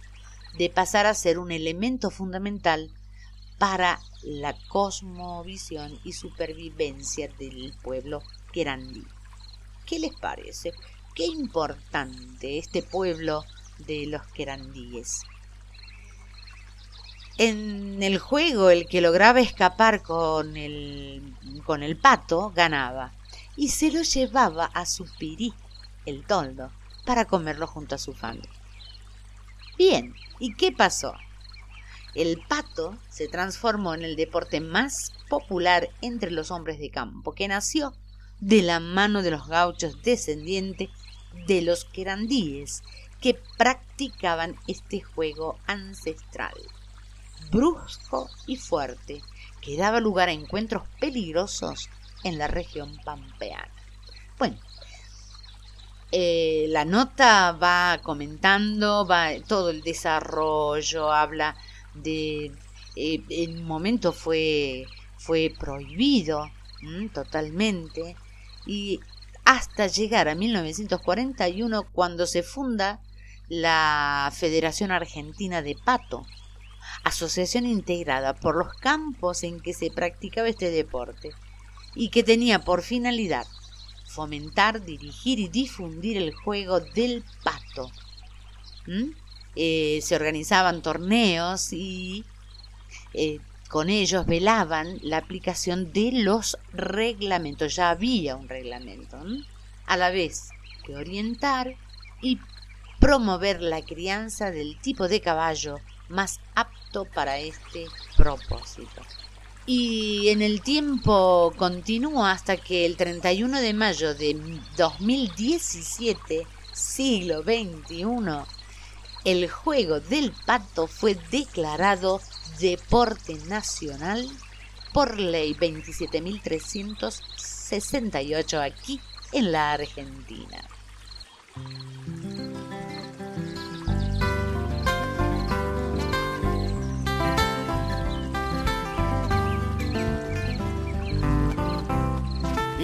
de pasar a ser un elemento fundamental para la cosmovisión y supervivencia del pueblo querandí. ¿Qué les parece? Qué importante este pueblo de los querandíes. En el juego el que lograba escapar con el, con el pato ganaba y se lo llevaba a su pirí el toldo, para comerlo junto a su familia. Bien, ¿y qué pasó? El pato se transformó en el deporte más popular entre los hombres de campo, que nació de la mano de los gauchos descendientes de los querandíes, que practicaban este juego ancestral, brusco y fuerte, que daba lugar a encuentros peligrosos en la región pampeana. Bueno, eh, la nota va comentando, va todo el desarrollo, habla de eh, en un momento fue fue prohibido totalmente y hasta llegar a 1941 cuando se funda la Federación Argentina de Pato, asociación integrada por los campos en que se practicaba este deporte y que tenía por finalidad fomentar, dirigir y difundir el juego del pato. Eh, se organizaban torneos y eh, con ellos velaban la aplicación de los reglamentos. Ya había un reglamento. A la vez que orientar y promover la crianza del tipo de caballo más apto para este propósito. Y en el tiempo continúa hasta que el 31 de mayo de 2017, siglo XXI, el juego del pato fue declarado deporte nacional por ley 27.368 aquí en la Argentina.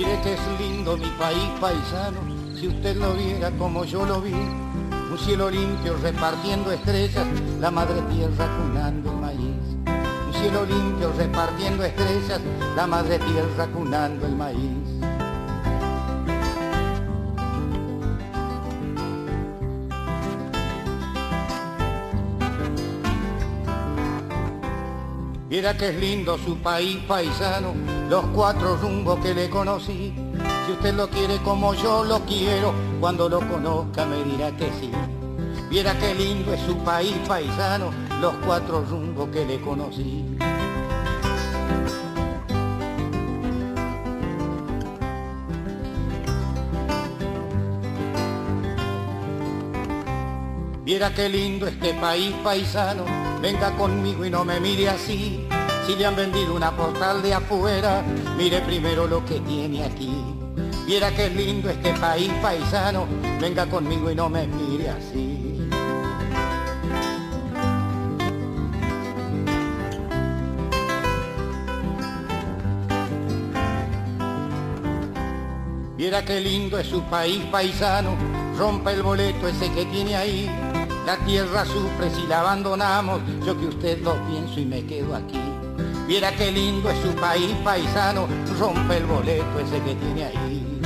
Mire que es lindo mi país paisano, si usted lo viera como yo lo vi, un cielo limpio repartiendo estrellas, la madre tierra cunando el maíz. Un cielo limpio repartiendo estrellas, la madre tierra cunando el maíz. Mira que es lindo su país paisano, los cuatro rumbos que le conocí. Si usted lo quiere como yo lo quiero, cuando lo conozca me dirá que sí. Viera qué lindo es su país paisano, los cuatro rumbos que le conocí. Viera qué lindo este país paisano, venga conmigo y no me mire así. Si le han vendido una portal de afuera, mire primero lo que tiene aquí. Viera qué lindo este país paisano, venga conmigo y no me mire así. Viera qué lindo es su país paisano, rompa el boleto ese que tiene ahí. La tierra sufre si la abandonamos, yo que usted lo pienso y me quedo aquí. Viera qué lindo es su país paisano, rompe el boleto ese que tiene ahí.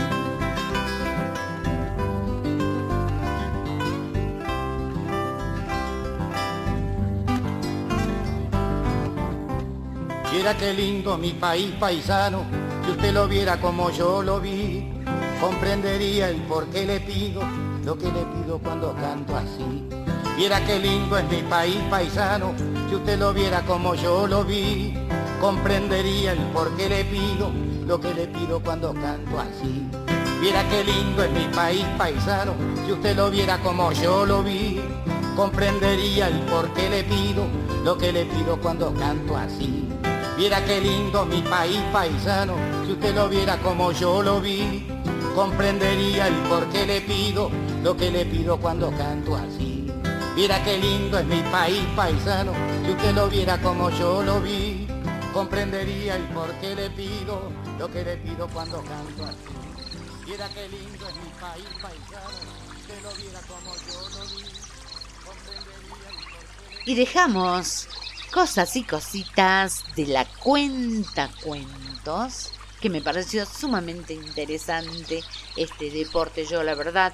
Viera qué lindo mi país paisano, si usted lo viera como yo lo vi, comprendería el por qué le pido lo que le pido cuando canto así. Viera qué lindo es mi país paisano, si usted lo viera como yo lo vi, comprendería el por qué le pido lo que le pido cuando canto así. Viera qué lindo es mi país paisano, si usted lo viera como yo lo vi, comprendería el por qué le pido lo que le pido cuando canto así. Viera qué lindo mi país paisano, si usted lo viera como yo lo vi, comprendería el por qué le pido lo que le pido cuando canto así. Viera qué lindo es mi país paisano, si usted lo viera como yo lo vi, comprendería el por qué le pido lo que le pido cuando canto así. Viera qué lindo es mi país paisano, usted lo viera como yo lo vi, comprendería el por qué Y dejamos cosas y cositas de la cuenta cuentos que me pareció sumamente interesante este deporte. Yo la verdad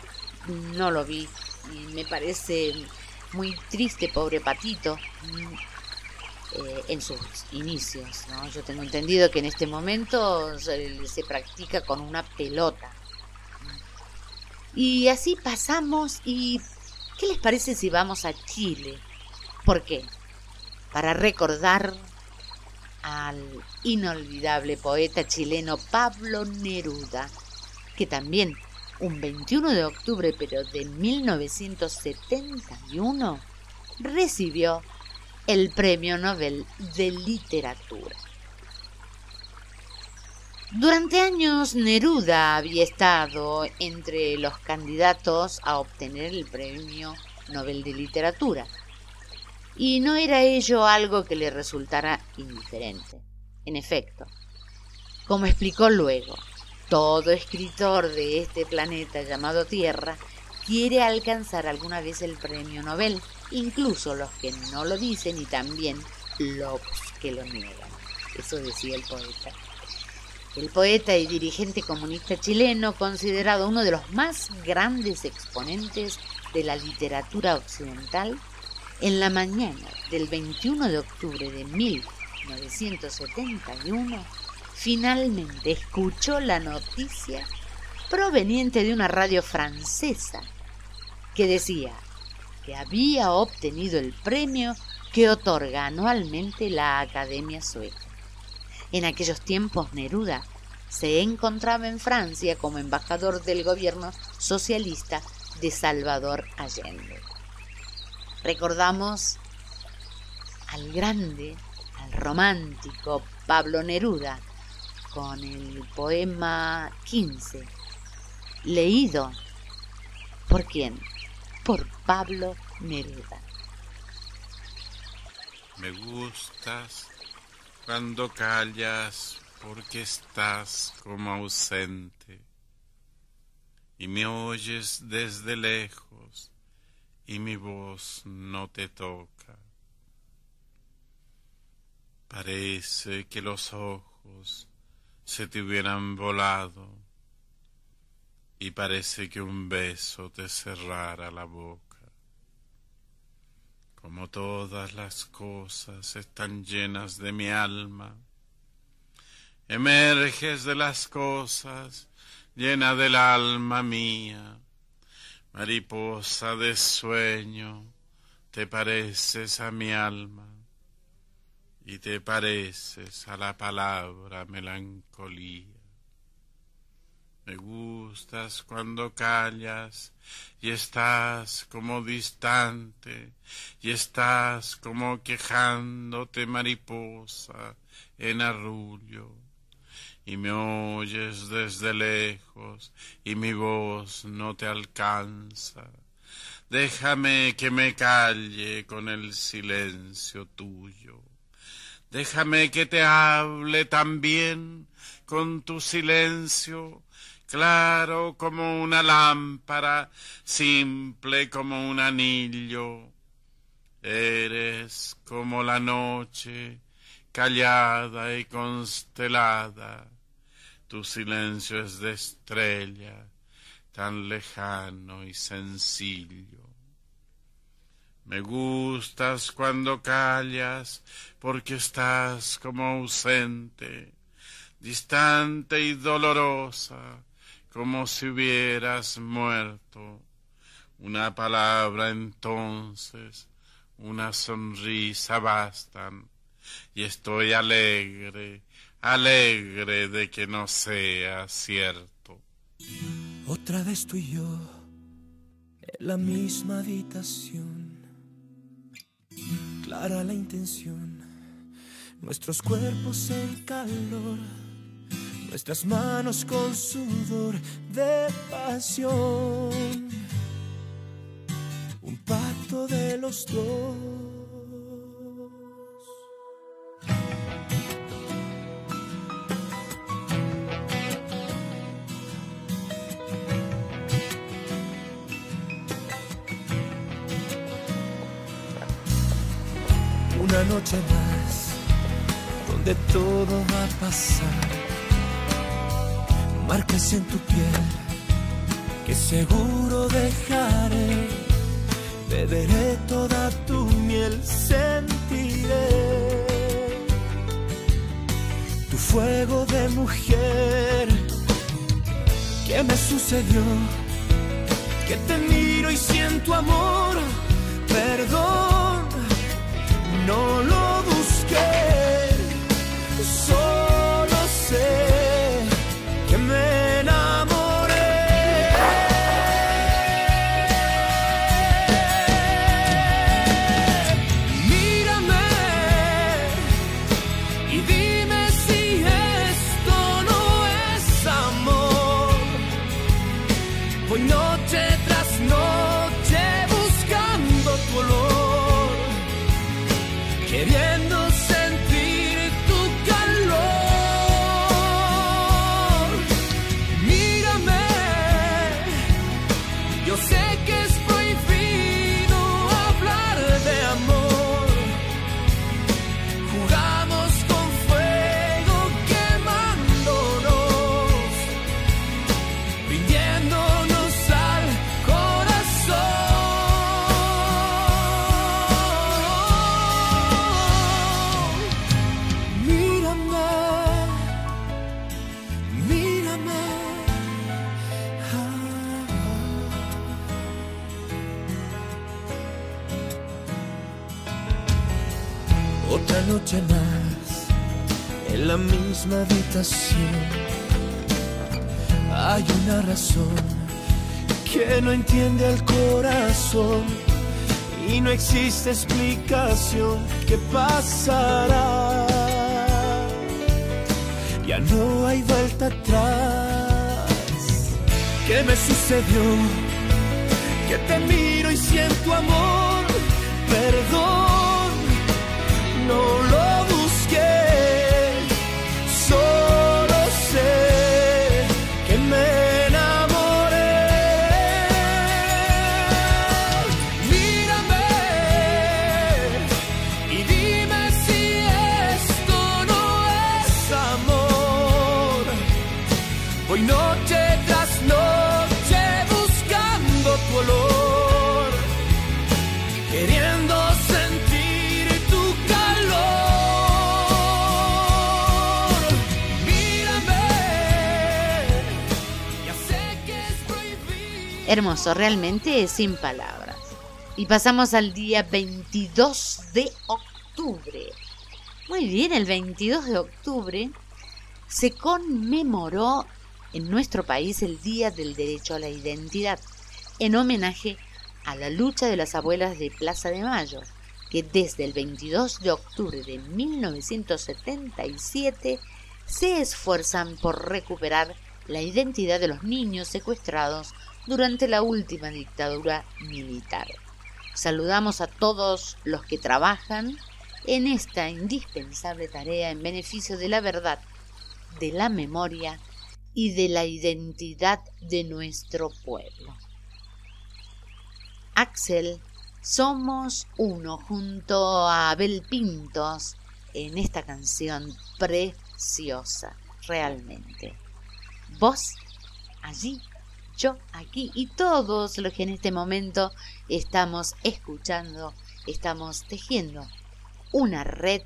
no lo vi y me parece muy triste, pobre patito, eh, en sus inicios. ¿no? Yo tengo entendido que en este momento se, practica con una pelota. Y así pasamos y ¿qué les parece si vamos a Chile? ¿Por qué? Para recordar al inolvidable poeta chileno Pablo Neruda, que también un 21 de octubre pero de 1971, recibió el Premio Nobel de Literatura. Durante años Neruda había estado entre los candidatos a obtener el Premio Nobel de Literatura, y no era ello algo que le resultara indiferente. En efecto, como explicó luego, todo escritor de este planeta llamado Tierra quiere alcanzar alguna vez el premio Nobel, incluso los que no lo dicen y también los que lo niegan. Eso decía el poeta. El poeta y dirigente comunista chileno, considerado uno de los más grandes exponentes de la literatura occidental, en la mañana del 21 de octubre de 1971, finalmente escuchó la noticia proveniente de una radio francesa que decía que había obtenido el premio que otorga anualmente la Academia Sueca. En aquellos tiempos Neruda se encontraba en Francia como embajador del gobierno socialista de Salvador Allende. Recordamos al grande, al romántico Pablo Neruda con el poema 15, leído por quién? Por Pablo Neruda. Me gustas cuando callas porque estás como ausente y me oyes desde lejos y mi voz no te toca. Parece que los ojos se te hubieran volado y parece que un beso te cerrara la boca. Como todas las cosas están llenas de mi alma, emerges de las cosas llena del alma mía, mariposa de sueño, te pareces a mi alma y te pareces a la palabra melancolía. Me gustas cuando callas y estás como distante y estás como quejándote mariposa en arrullo y me oyes desde lejos y mi voz no te alcanza. Déjame que me calle con el silencio tuyo. Déjame que te hable también con tu silencio, claro como una lámpara, simple como un anillo. Eres como la noche, callada y constelada. Tu silencio es de estrella, tan lejano y sencillo. Me gustas cuando callas, porque estás como ausente, distante y dolorosa, como si hubieras muerto. Una palabra entonces, una sonrisa bastan, y estoy alegre, alegre de que no sea cierto. Otra vez tú y yo, en la misma habitación clara la intención, nuestros cuerpos en calor, nuestras manos con sudor de pasión, un pacto de los dos. una noche más donde todo va a pasar. Marcas en tu piel que seguro dejaré. Beberé toda tu miel, sentiré tu fuego de mujer. ¿Qué me sucedió? Que te miro y siento amor. Perdón no lo busqué, solo misma habitación. Hay una razón que no entiende el corazón y no existe explicación. ¿Qué pasará? Ya no hay vuelta atrás. ¿Qué me sucedió? Que te miro y siento amor. Perdón, no Hermoso, realmente sin palabras. Y pasamos al día 22 de octubre. Muy bien, el 22 de octubre se conmemoró en nuestro país el Día del Derecho a la Identidad, en homenaje a la lucha de las abuelas de Plaza de Mayo, que desde el 22 de octubre de 1977 se esfuerzan por recuperar la identidad de los niños secuestrados durante la última dictadura militar. Saludamos a todos los que trabajan en esta indispensable tarea en beneficio de la verdad, de la memoria y de la identidad de nuestro pueblo. Axel, somos uno junto a Abel Pintos en esta canción preciosa, realmente. Vos allí, yo aquí y todos los que en este momento estamos escuchando, estamos tejiendo una red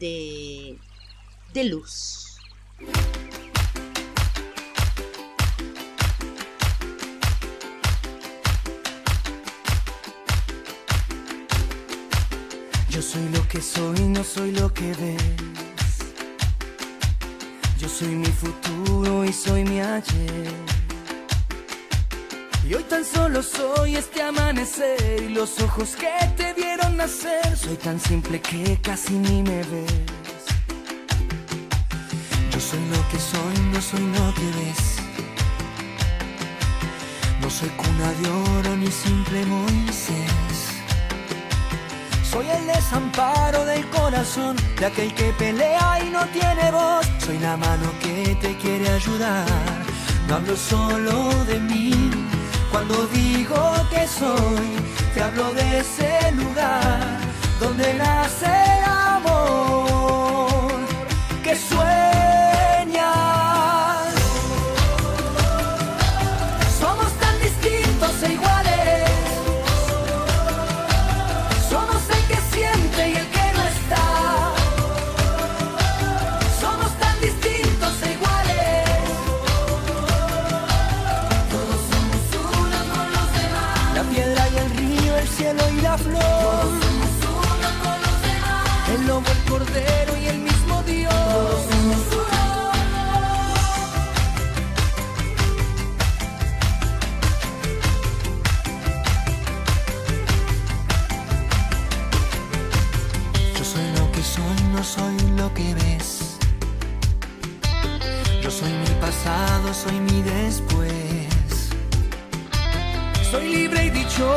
de, de luz. Yo soy lo que soy, no soy lo que ves. Yo soy mi futuro y soy mi ayer. Y hoy tan solo soy este amanecer y los ojos que te vieron nacer. Soy tan simple que casi ni me ves. Yo soy lo que soy, no soy lo que ves. No soy cuna de oro ni simple Moisés. Soy el desamparo del corazón de aquel que pelea y no tiene voz. Soy la mano que te quiere ayudar. No hablo solo de mí. Cuando digo que soy, te hablo de ese lugar donde nace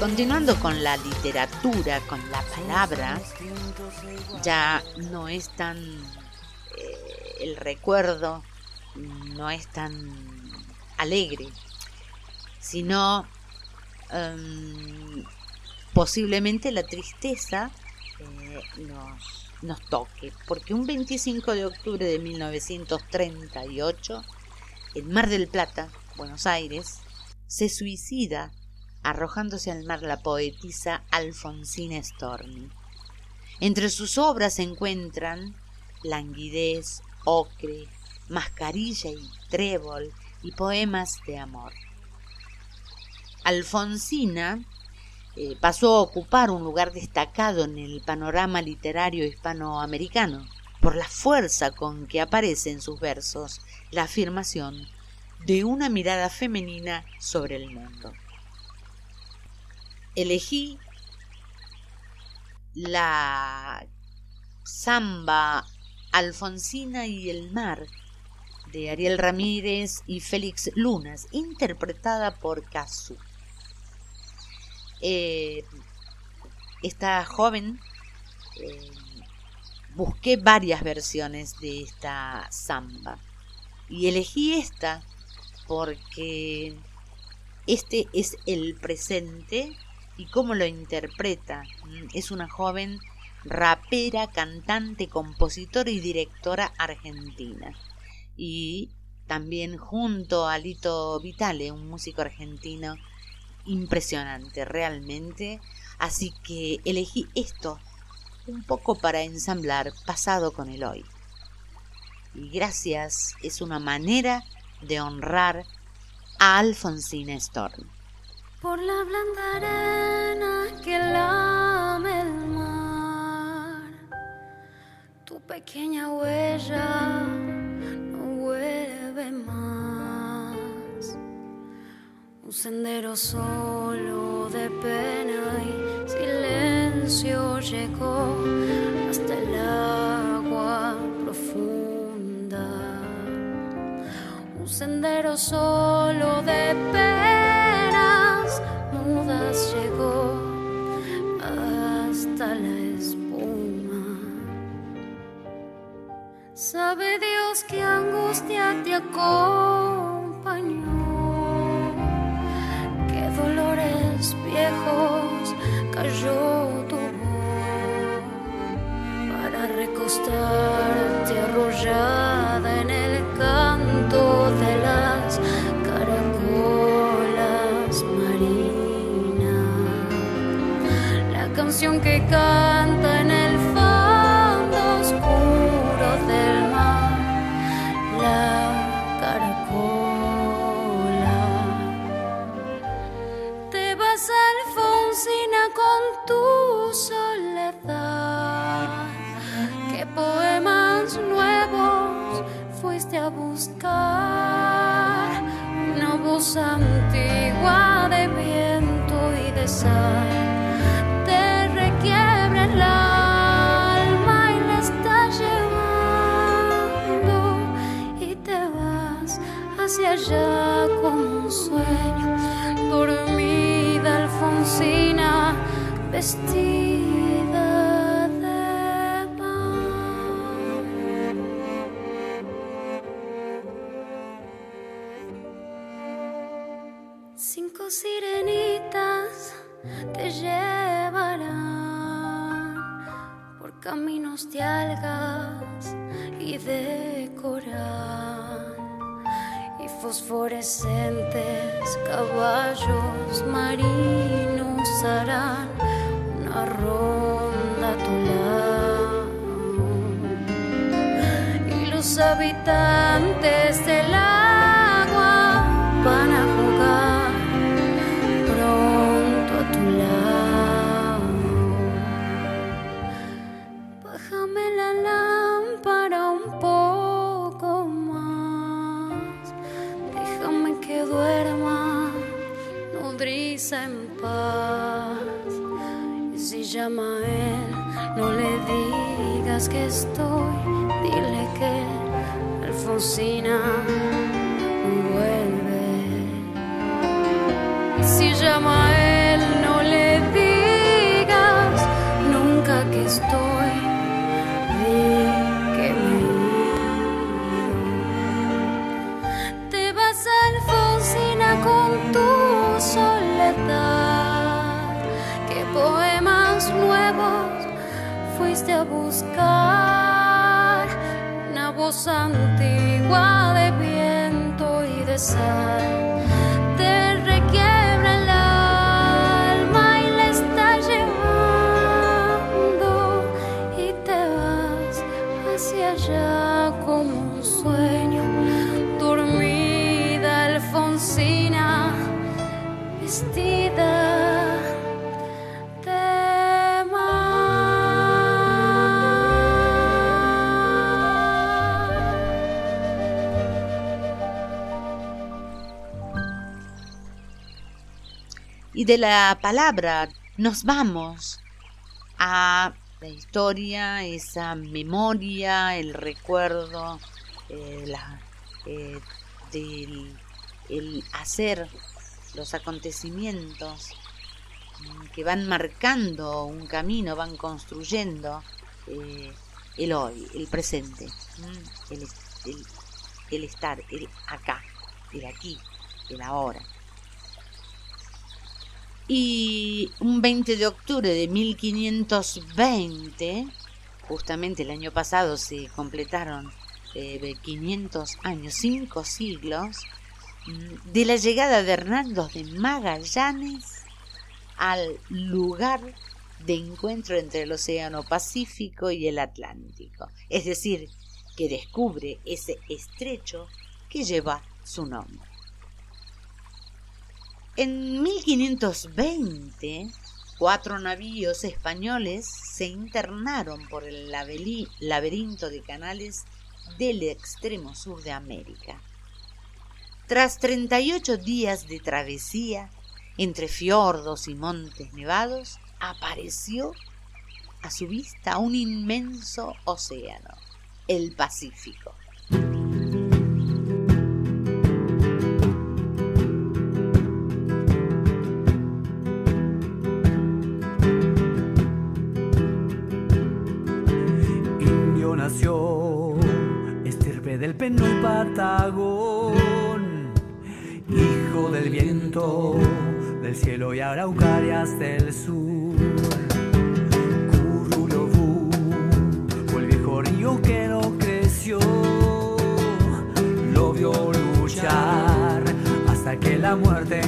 Continuando con la literatura, con la palabra, ya no es tan eh, el recuerdo, no es tan alegre, sino em, posiblemente la tristeza eh, nos, nos toque, porque un 25 de octubre de 1938, en Mar del Plata, Buenos Aires, se suicida arrojándose al mar la poetisa Alfonsina Storni. Entre sus obras se encuentran Languidez, Ocre, Mascarilla y Trébol y poemas de amor. Alfonsina eh, pasó a ocupar un lugar destacado en el panorama literario hispanoamericano por la fuerza con que aparece en sus versos la afirmación de una mirada femenina sobre el mundo. Elegí la samba Alfonsina y el mar de Ariel Ramírez y Félix Lunas, interpretada por Casu. Eh, esta joven, eh, busqué varias versiones de esta samba y elegí esta porque este es el presente y cómo lo interpreta. Es una joven rapera, cantante, compositora y directora argentina. Y también junto a Lito Vitale, un músico argentino impresionante realmente. Así que elegí esto un poco para ensamblar pasado con el hoy. Y gracias es una manera de honrar a Alfonsina Storm. Por la blanda arena que lame el mar, tu pequeña huella no vuelve más. Un sendero solo de pena y silencio llegó sendero solo de penas. Mudas llegó hasta la espuma. Sabe Dios que angustia te acompañó. Dolores viejos cayó tu voz para recostarte arrollada canción que canta en el fondo oscuro del mar. La caracola. Te vas Alfonsina con tu soledad. ¿Qué poemas nuevos fuiste a buscar? Una voz vestida de mar. Cinco sirenitas te llevarán por caminos de algas y de coral y fosforescentes caballos marinos harán una ronda a tu lado. Y los habitantes que estoy. Dile que Alfonsina vuelve. Si llama fuiste a buscar? Una voz antigua de viento y de sal Y de la palabra nos vamos a la historia, esa memoria, el recuerdo, eh, eh, el hacer los acontecimientos mm, que van marcando un camino, van construyendo eh, el hoy, el presente, mm, el- el estar, el acá, el aquí, el ahora. Y un 20 de octubre de 1520, justamente el año pasado se completaron eh, 500 años, 5 siglos, mm, de la llegada de Hernando de Magallanes al lugar de encuentro entre el Océano Pacífico y el Atlántico. Es decir, que descubre ese estrecho que lleva su nombre. En 1520, cuatro navíos españoles se internaron por el laberinto de canales del extremo sur de América. Tras 38 días de travesía entre fiordos y montes nevados, apareció a su vista un inmenso océano, el Pacífico. Estirpe del peno y patagón, hijo del viento, del cielo y araucarias del sur. Curulobú, fue el viejo río que lo creció, lo vio luchar hasta que la muerte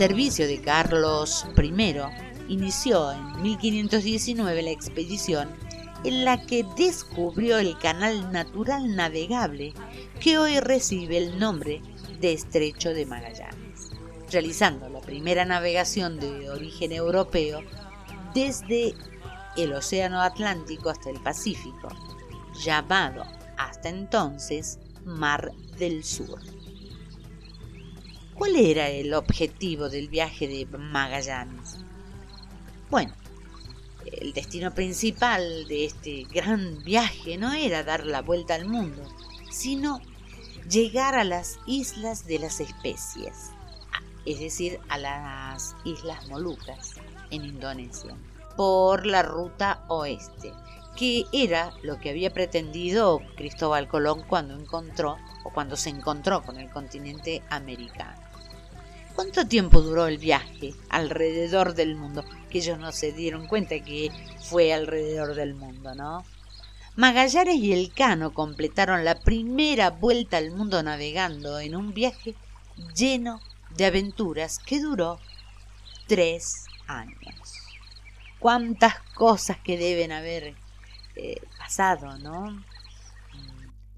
servicio de Carlos I, inició en 1519 la expedición en la que descubrió el canal natural navegable que hoy recibe el nombre de Estrecho de Magallanes, realizando la primera navegación de origen europeo desde el Océano Atlántico hasta el Pacífico, llamado hasta entonces Mar del Sur. ¿Cuál era el objetivo del viaje de Magallanes? Bueno, el destino principal de este gran viaje no era dar la vuelta al mundo, sino llegar a las islas de las especies, es decir, a las islas Molucas en Indonesia, por la ruta oeste, que era lo que había pretendido Cristóbal Colón cuando encontró o cuando se encontró con el continente americano. ¿Cuánto tiempo duró el viaje alrededor del mundo? Que ellos no se dieron cuenta que fue alrededor del mundo, ¿no? Magallanes y Elcano completaron la primera vuelta al mundo navegando en un viaje lleno de aventuras que duró tres años. Cuántas cosas que deben haber eh, pasado, ¿no?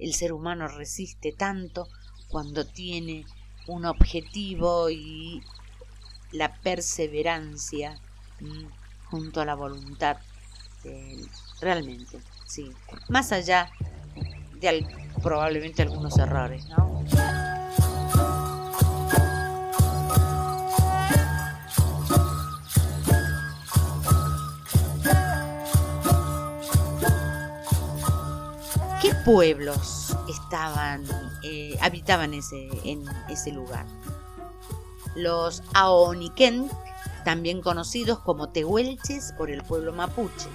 El ser humano resiste tanto cuando tiene un objetivo y la perseverancia junto a la voluntad realmente sí más allá de probablemente algunos errores ¿no? ¿Qué pueblos estaban, eh, habitaban ese, en ese lugar? Los Aoniken, también conocidos como Tehuelches por el pueblo mapuche.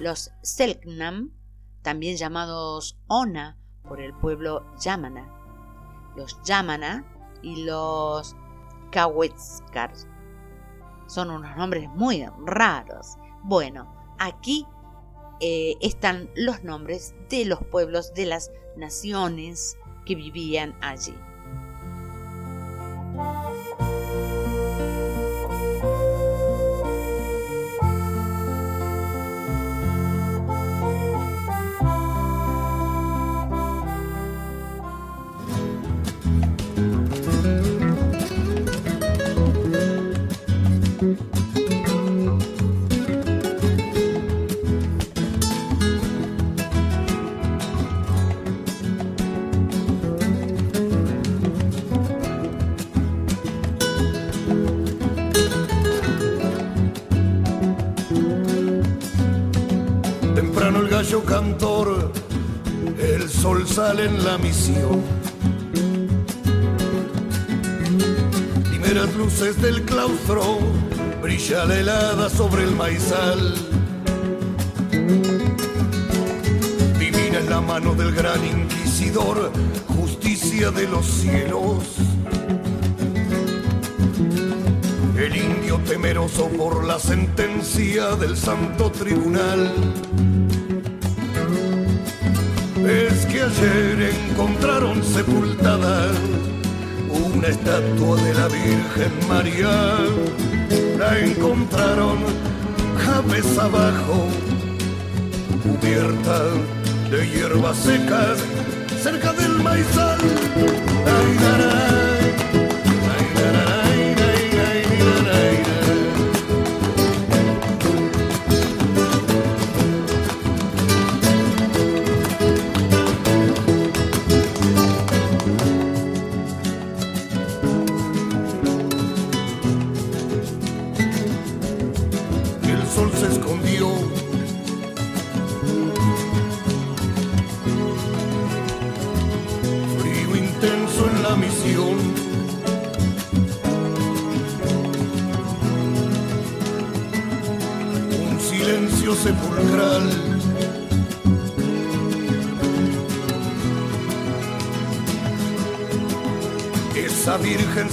Los Selknam, también llamados Ona por el pueblo Yamana. Los Yamana y los Kawetskar. Son unos nombres muy raros. Bueno, aquí eh, están los nombres de los pueblos de las naciones que vivían allí. La misión. Primeras luces del claustro, brilla la helada sobre el maizal. Divina en la mano del gran inquisidor, justicia de los cielos. El indio temeroso por la sentencia del santo tribunal es que ayer encontraron sepultada una estatua de la Virgen María. La encontraron cabeza abajo, cubierta de hierbas secas, cerca del maizal.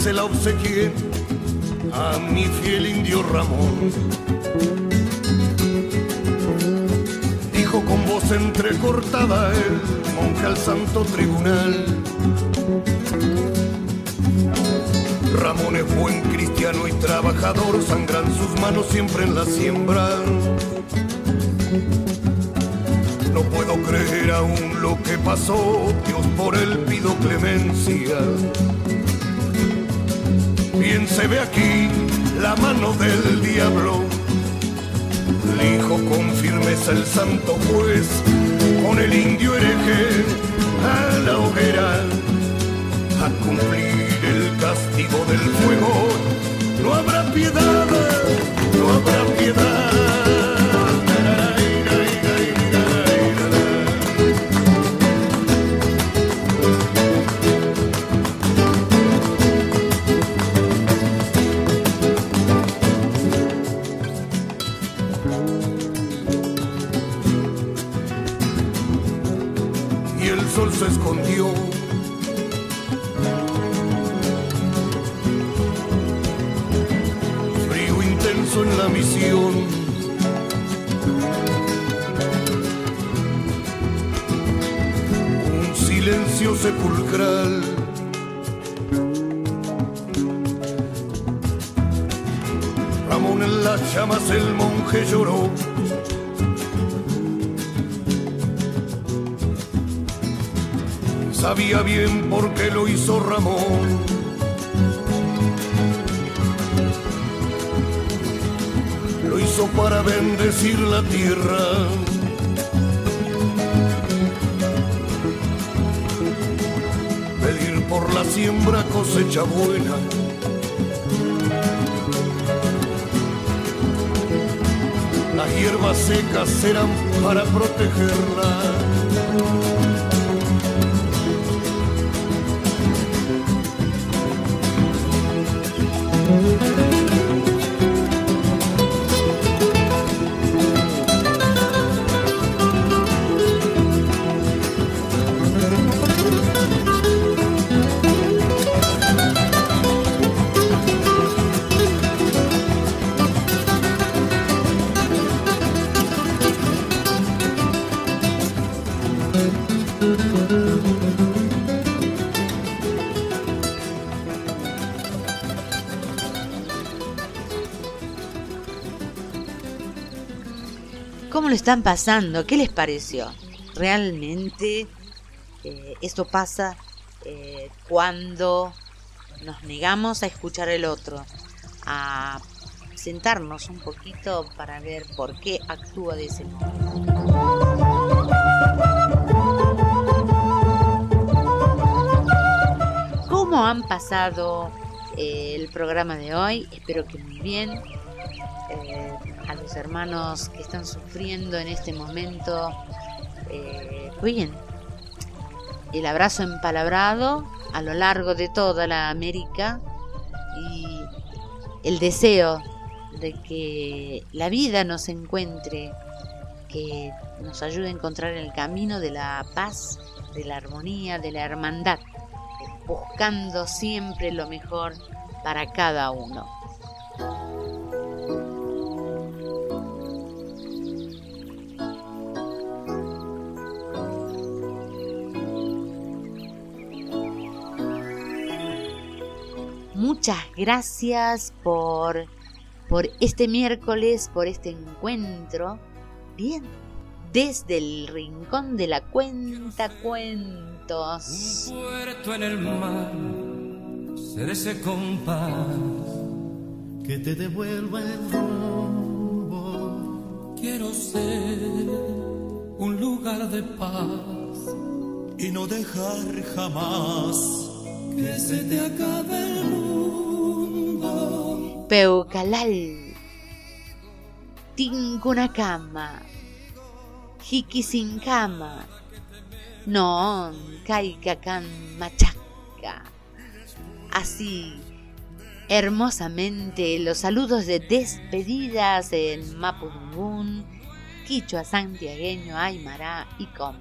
Se la obsequié a mi fiel indio Ramón. Dijo con voz entrecortada el monje al santo tribunal. Ramón es buen cristiano y trabajador, sangran sus manos siempre en la siembra. No puedo creer aún lo que pasó, Dios por él pido clemencia. Bien se ve aquí la mano del diablo, el hijo con firmeza el santo juez, con el indio hereje a la hoguera, a cumplir el castigo del fuego. No habrá piedad, no habrá piedad. Bendecir la tierra. Pedir por la siembra cosecha buena. Las hierbas secas serán para protegerla. Están pasando? ¿Qué les pareció? Realmente eh, esto pasa eh, cuando nos negamos a escuchar el otro, a sentarnos un poquito para ver por qué actúa de ese modo. ¿Cómo han pasado eh, el programa de hoy? Espero que muy bien a los hermanos que están sufriendo en este momento. Eh, bien, el abrazo empalabrado a lo largo de toda la América y el deseo de que la vida nos encuentre, que nos ayude a encontrar el camino de la paz, de la armonía, de la hermandad, buscando siempre lo mejor para cada uno. Muchas gracias por, este miércoles, por este encuentro. Bien, desde el rincón de la cuenta cuentos. Un puerto en el mar, ser ese compás que te devuelva el rumbo. Quiero ser un lugar de paz y no dejar jamás que se te acabe el mundo. Peucalal, Tinkunakama, Jikisinkama, No, Kaikakan Machaca. Así, hermosamente, los saludos de despedidas en Mapudungún, Quichua Santiagueño, Aymara y Com,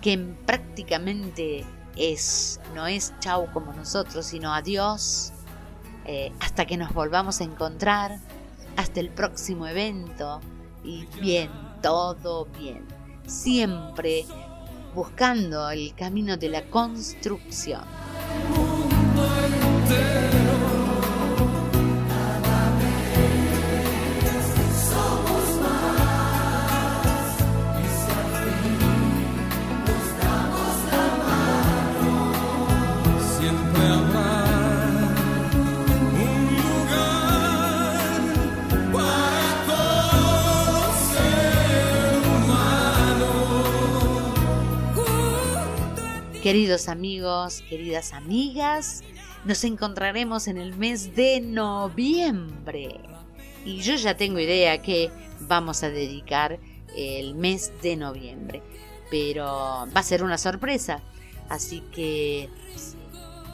que prácticamente es, no es chau como nosotros, sino adiós, eh, hasta que nos volvamos a encontrar, hasta el próximo evento, y bien, todo bien, siempre buscando el camino de la construcción. Queridos amigos, queridas amigas, nos encontraremos en el mes de noviembre. Y yo ya tengo idea que vamos a dedicar el mes de noviembre. Pero va a ser una sorpresa. Así que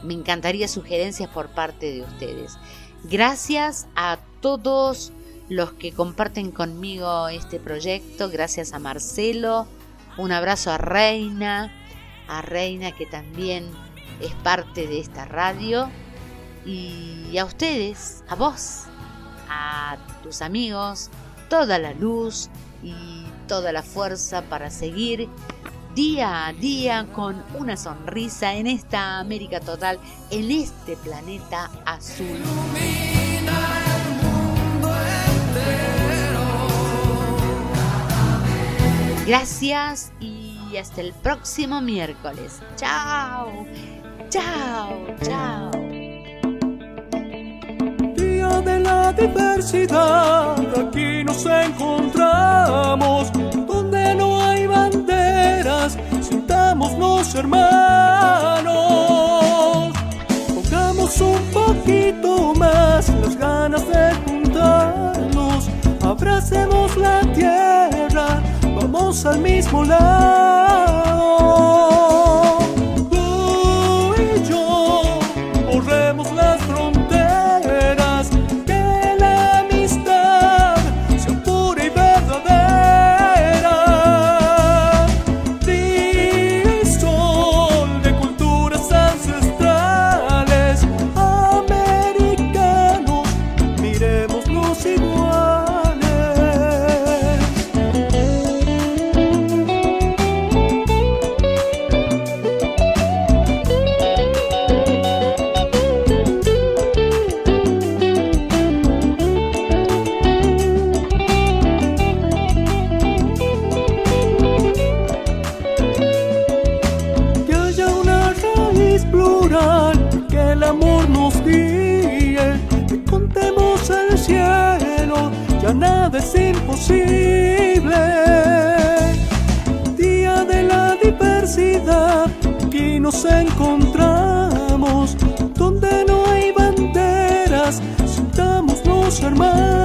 me encantaría sugerencias por parte de ustedes. Gracias a todos los que comparten conmigo este proyecto. Gracias a Marcelo. Un abrazo a Reina. A Reina que también es parte de esta radio. Y a ustedes, a vos, a tus amigos, toda la luz y toda la fuerza para seguir día a día con una sonrisa en esta América total, en este planeta azul. Gracias y hasta el próximo miércoles. Chao, chao, chao. Día de la diversidad, aquí nos encontramos, donde no hay banderas, sintámonos hermanos. Pongamos un poquito más las ganas de juntarnos, abracemos la tierra vamos al mismo lado. Es imposible. Día de la diversidad, aquí nos encontramos, donde no hay banderas, sintamos los hermanos.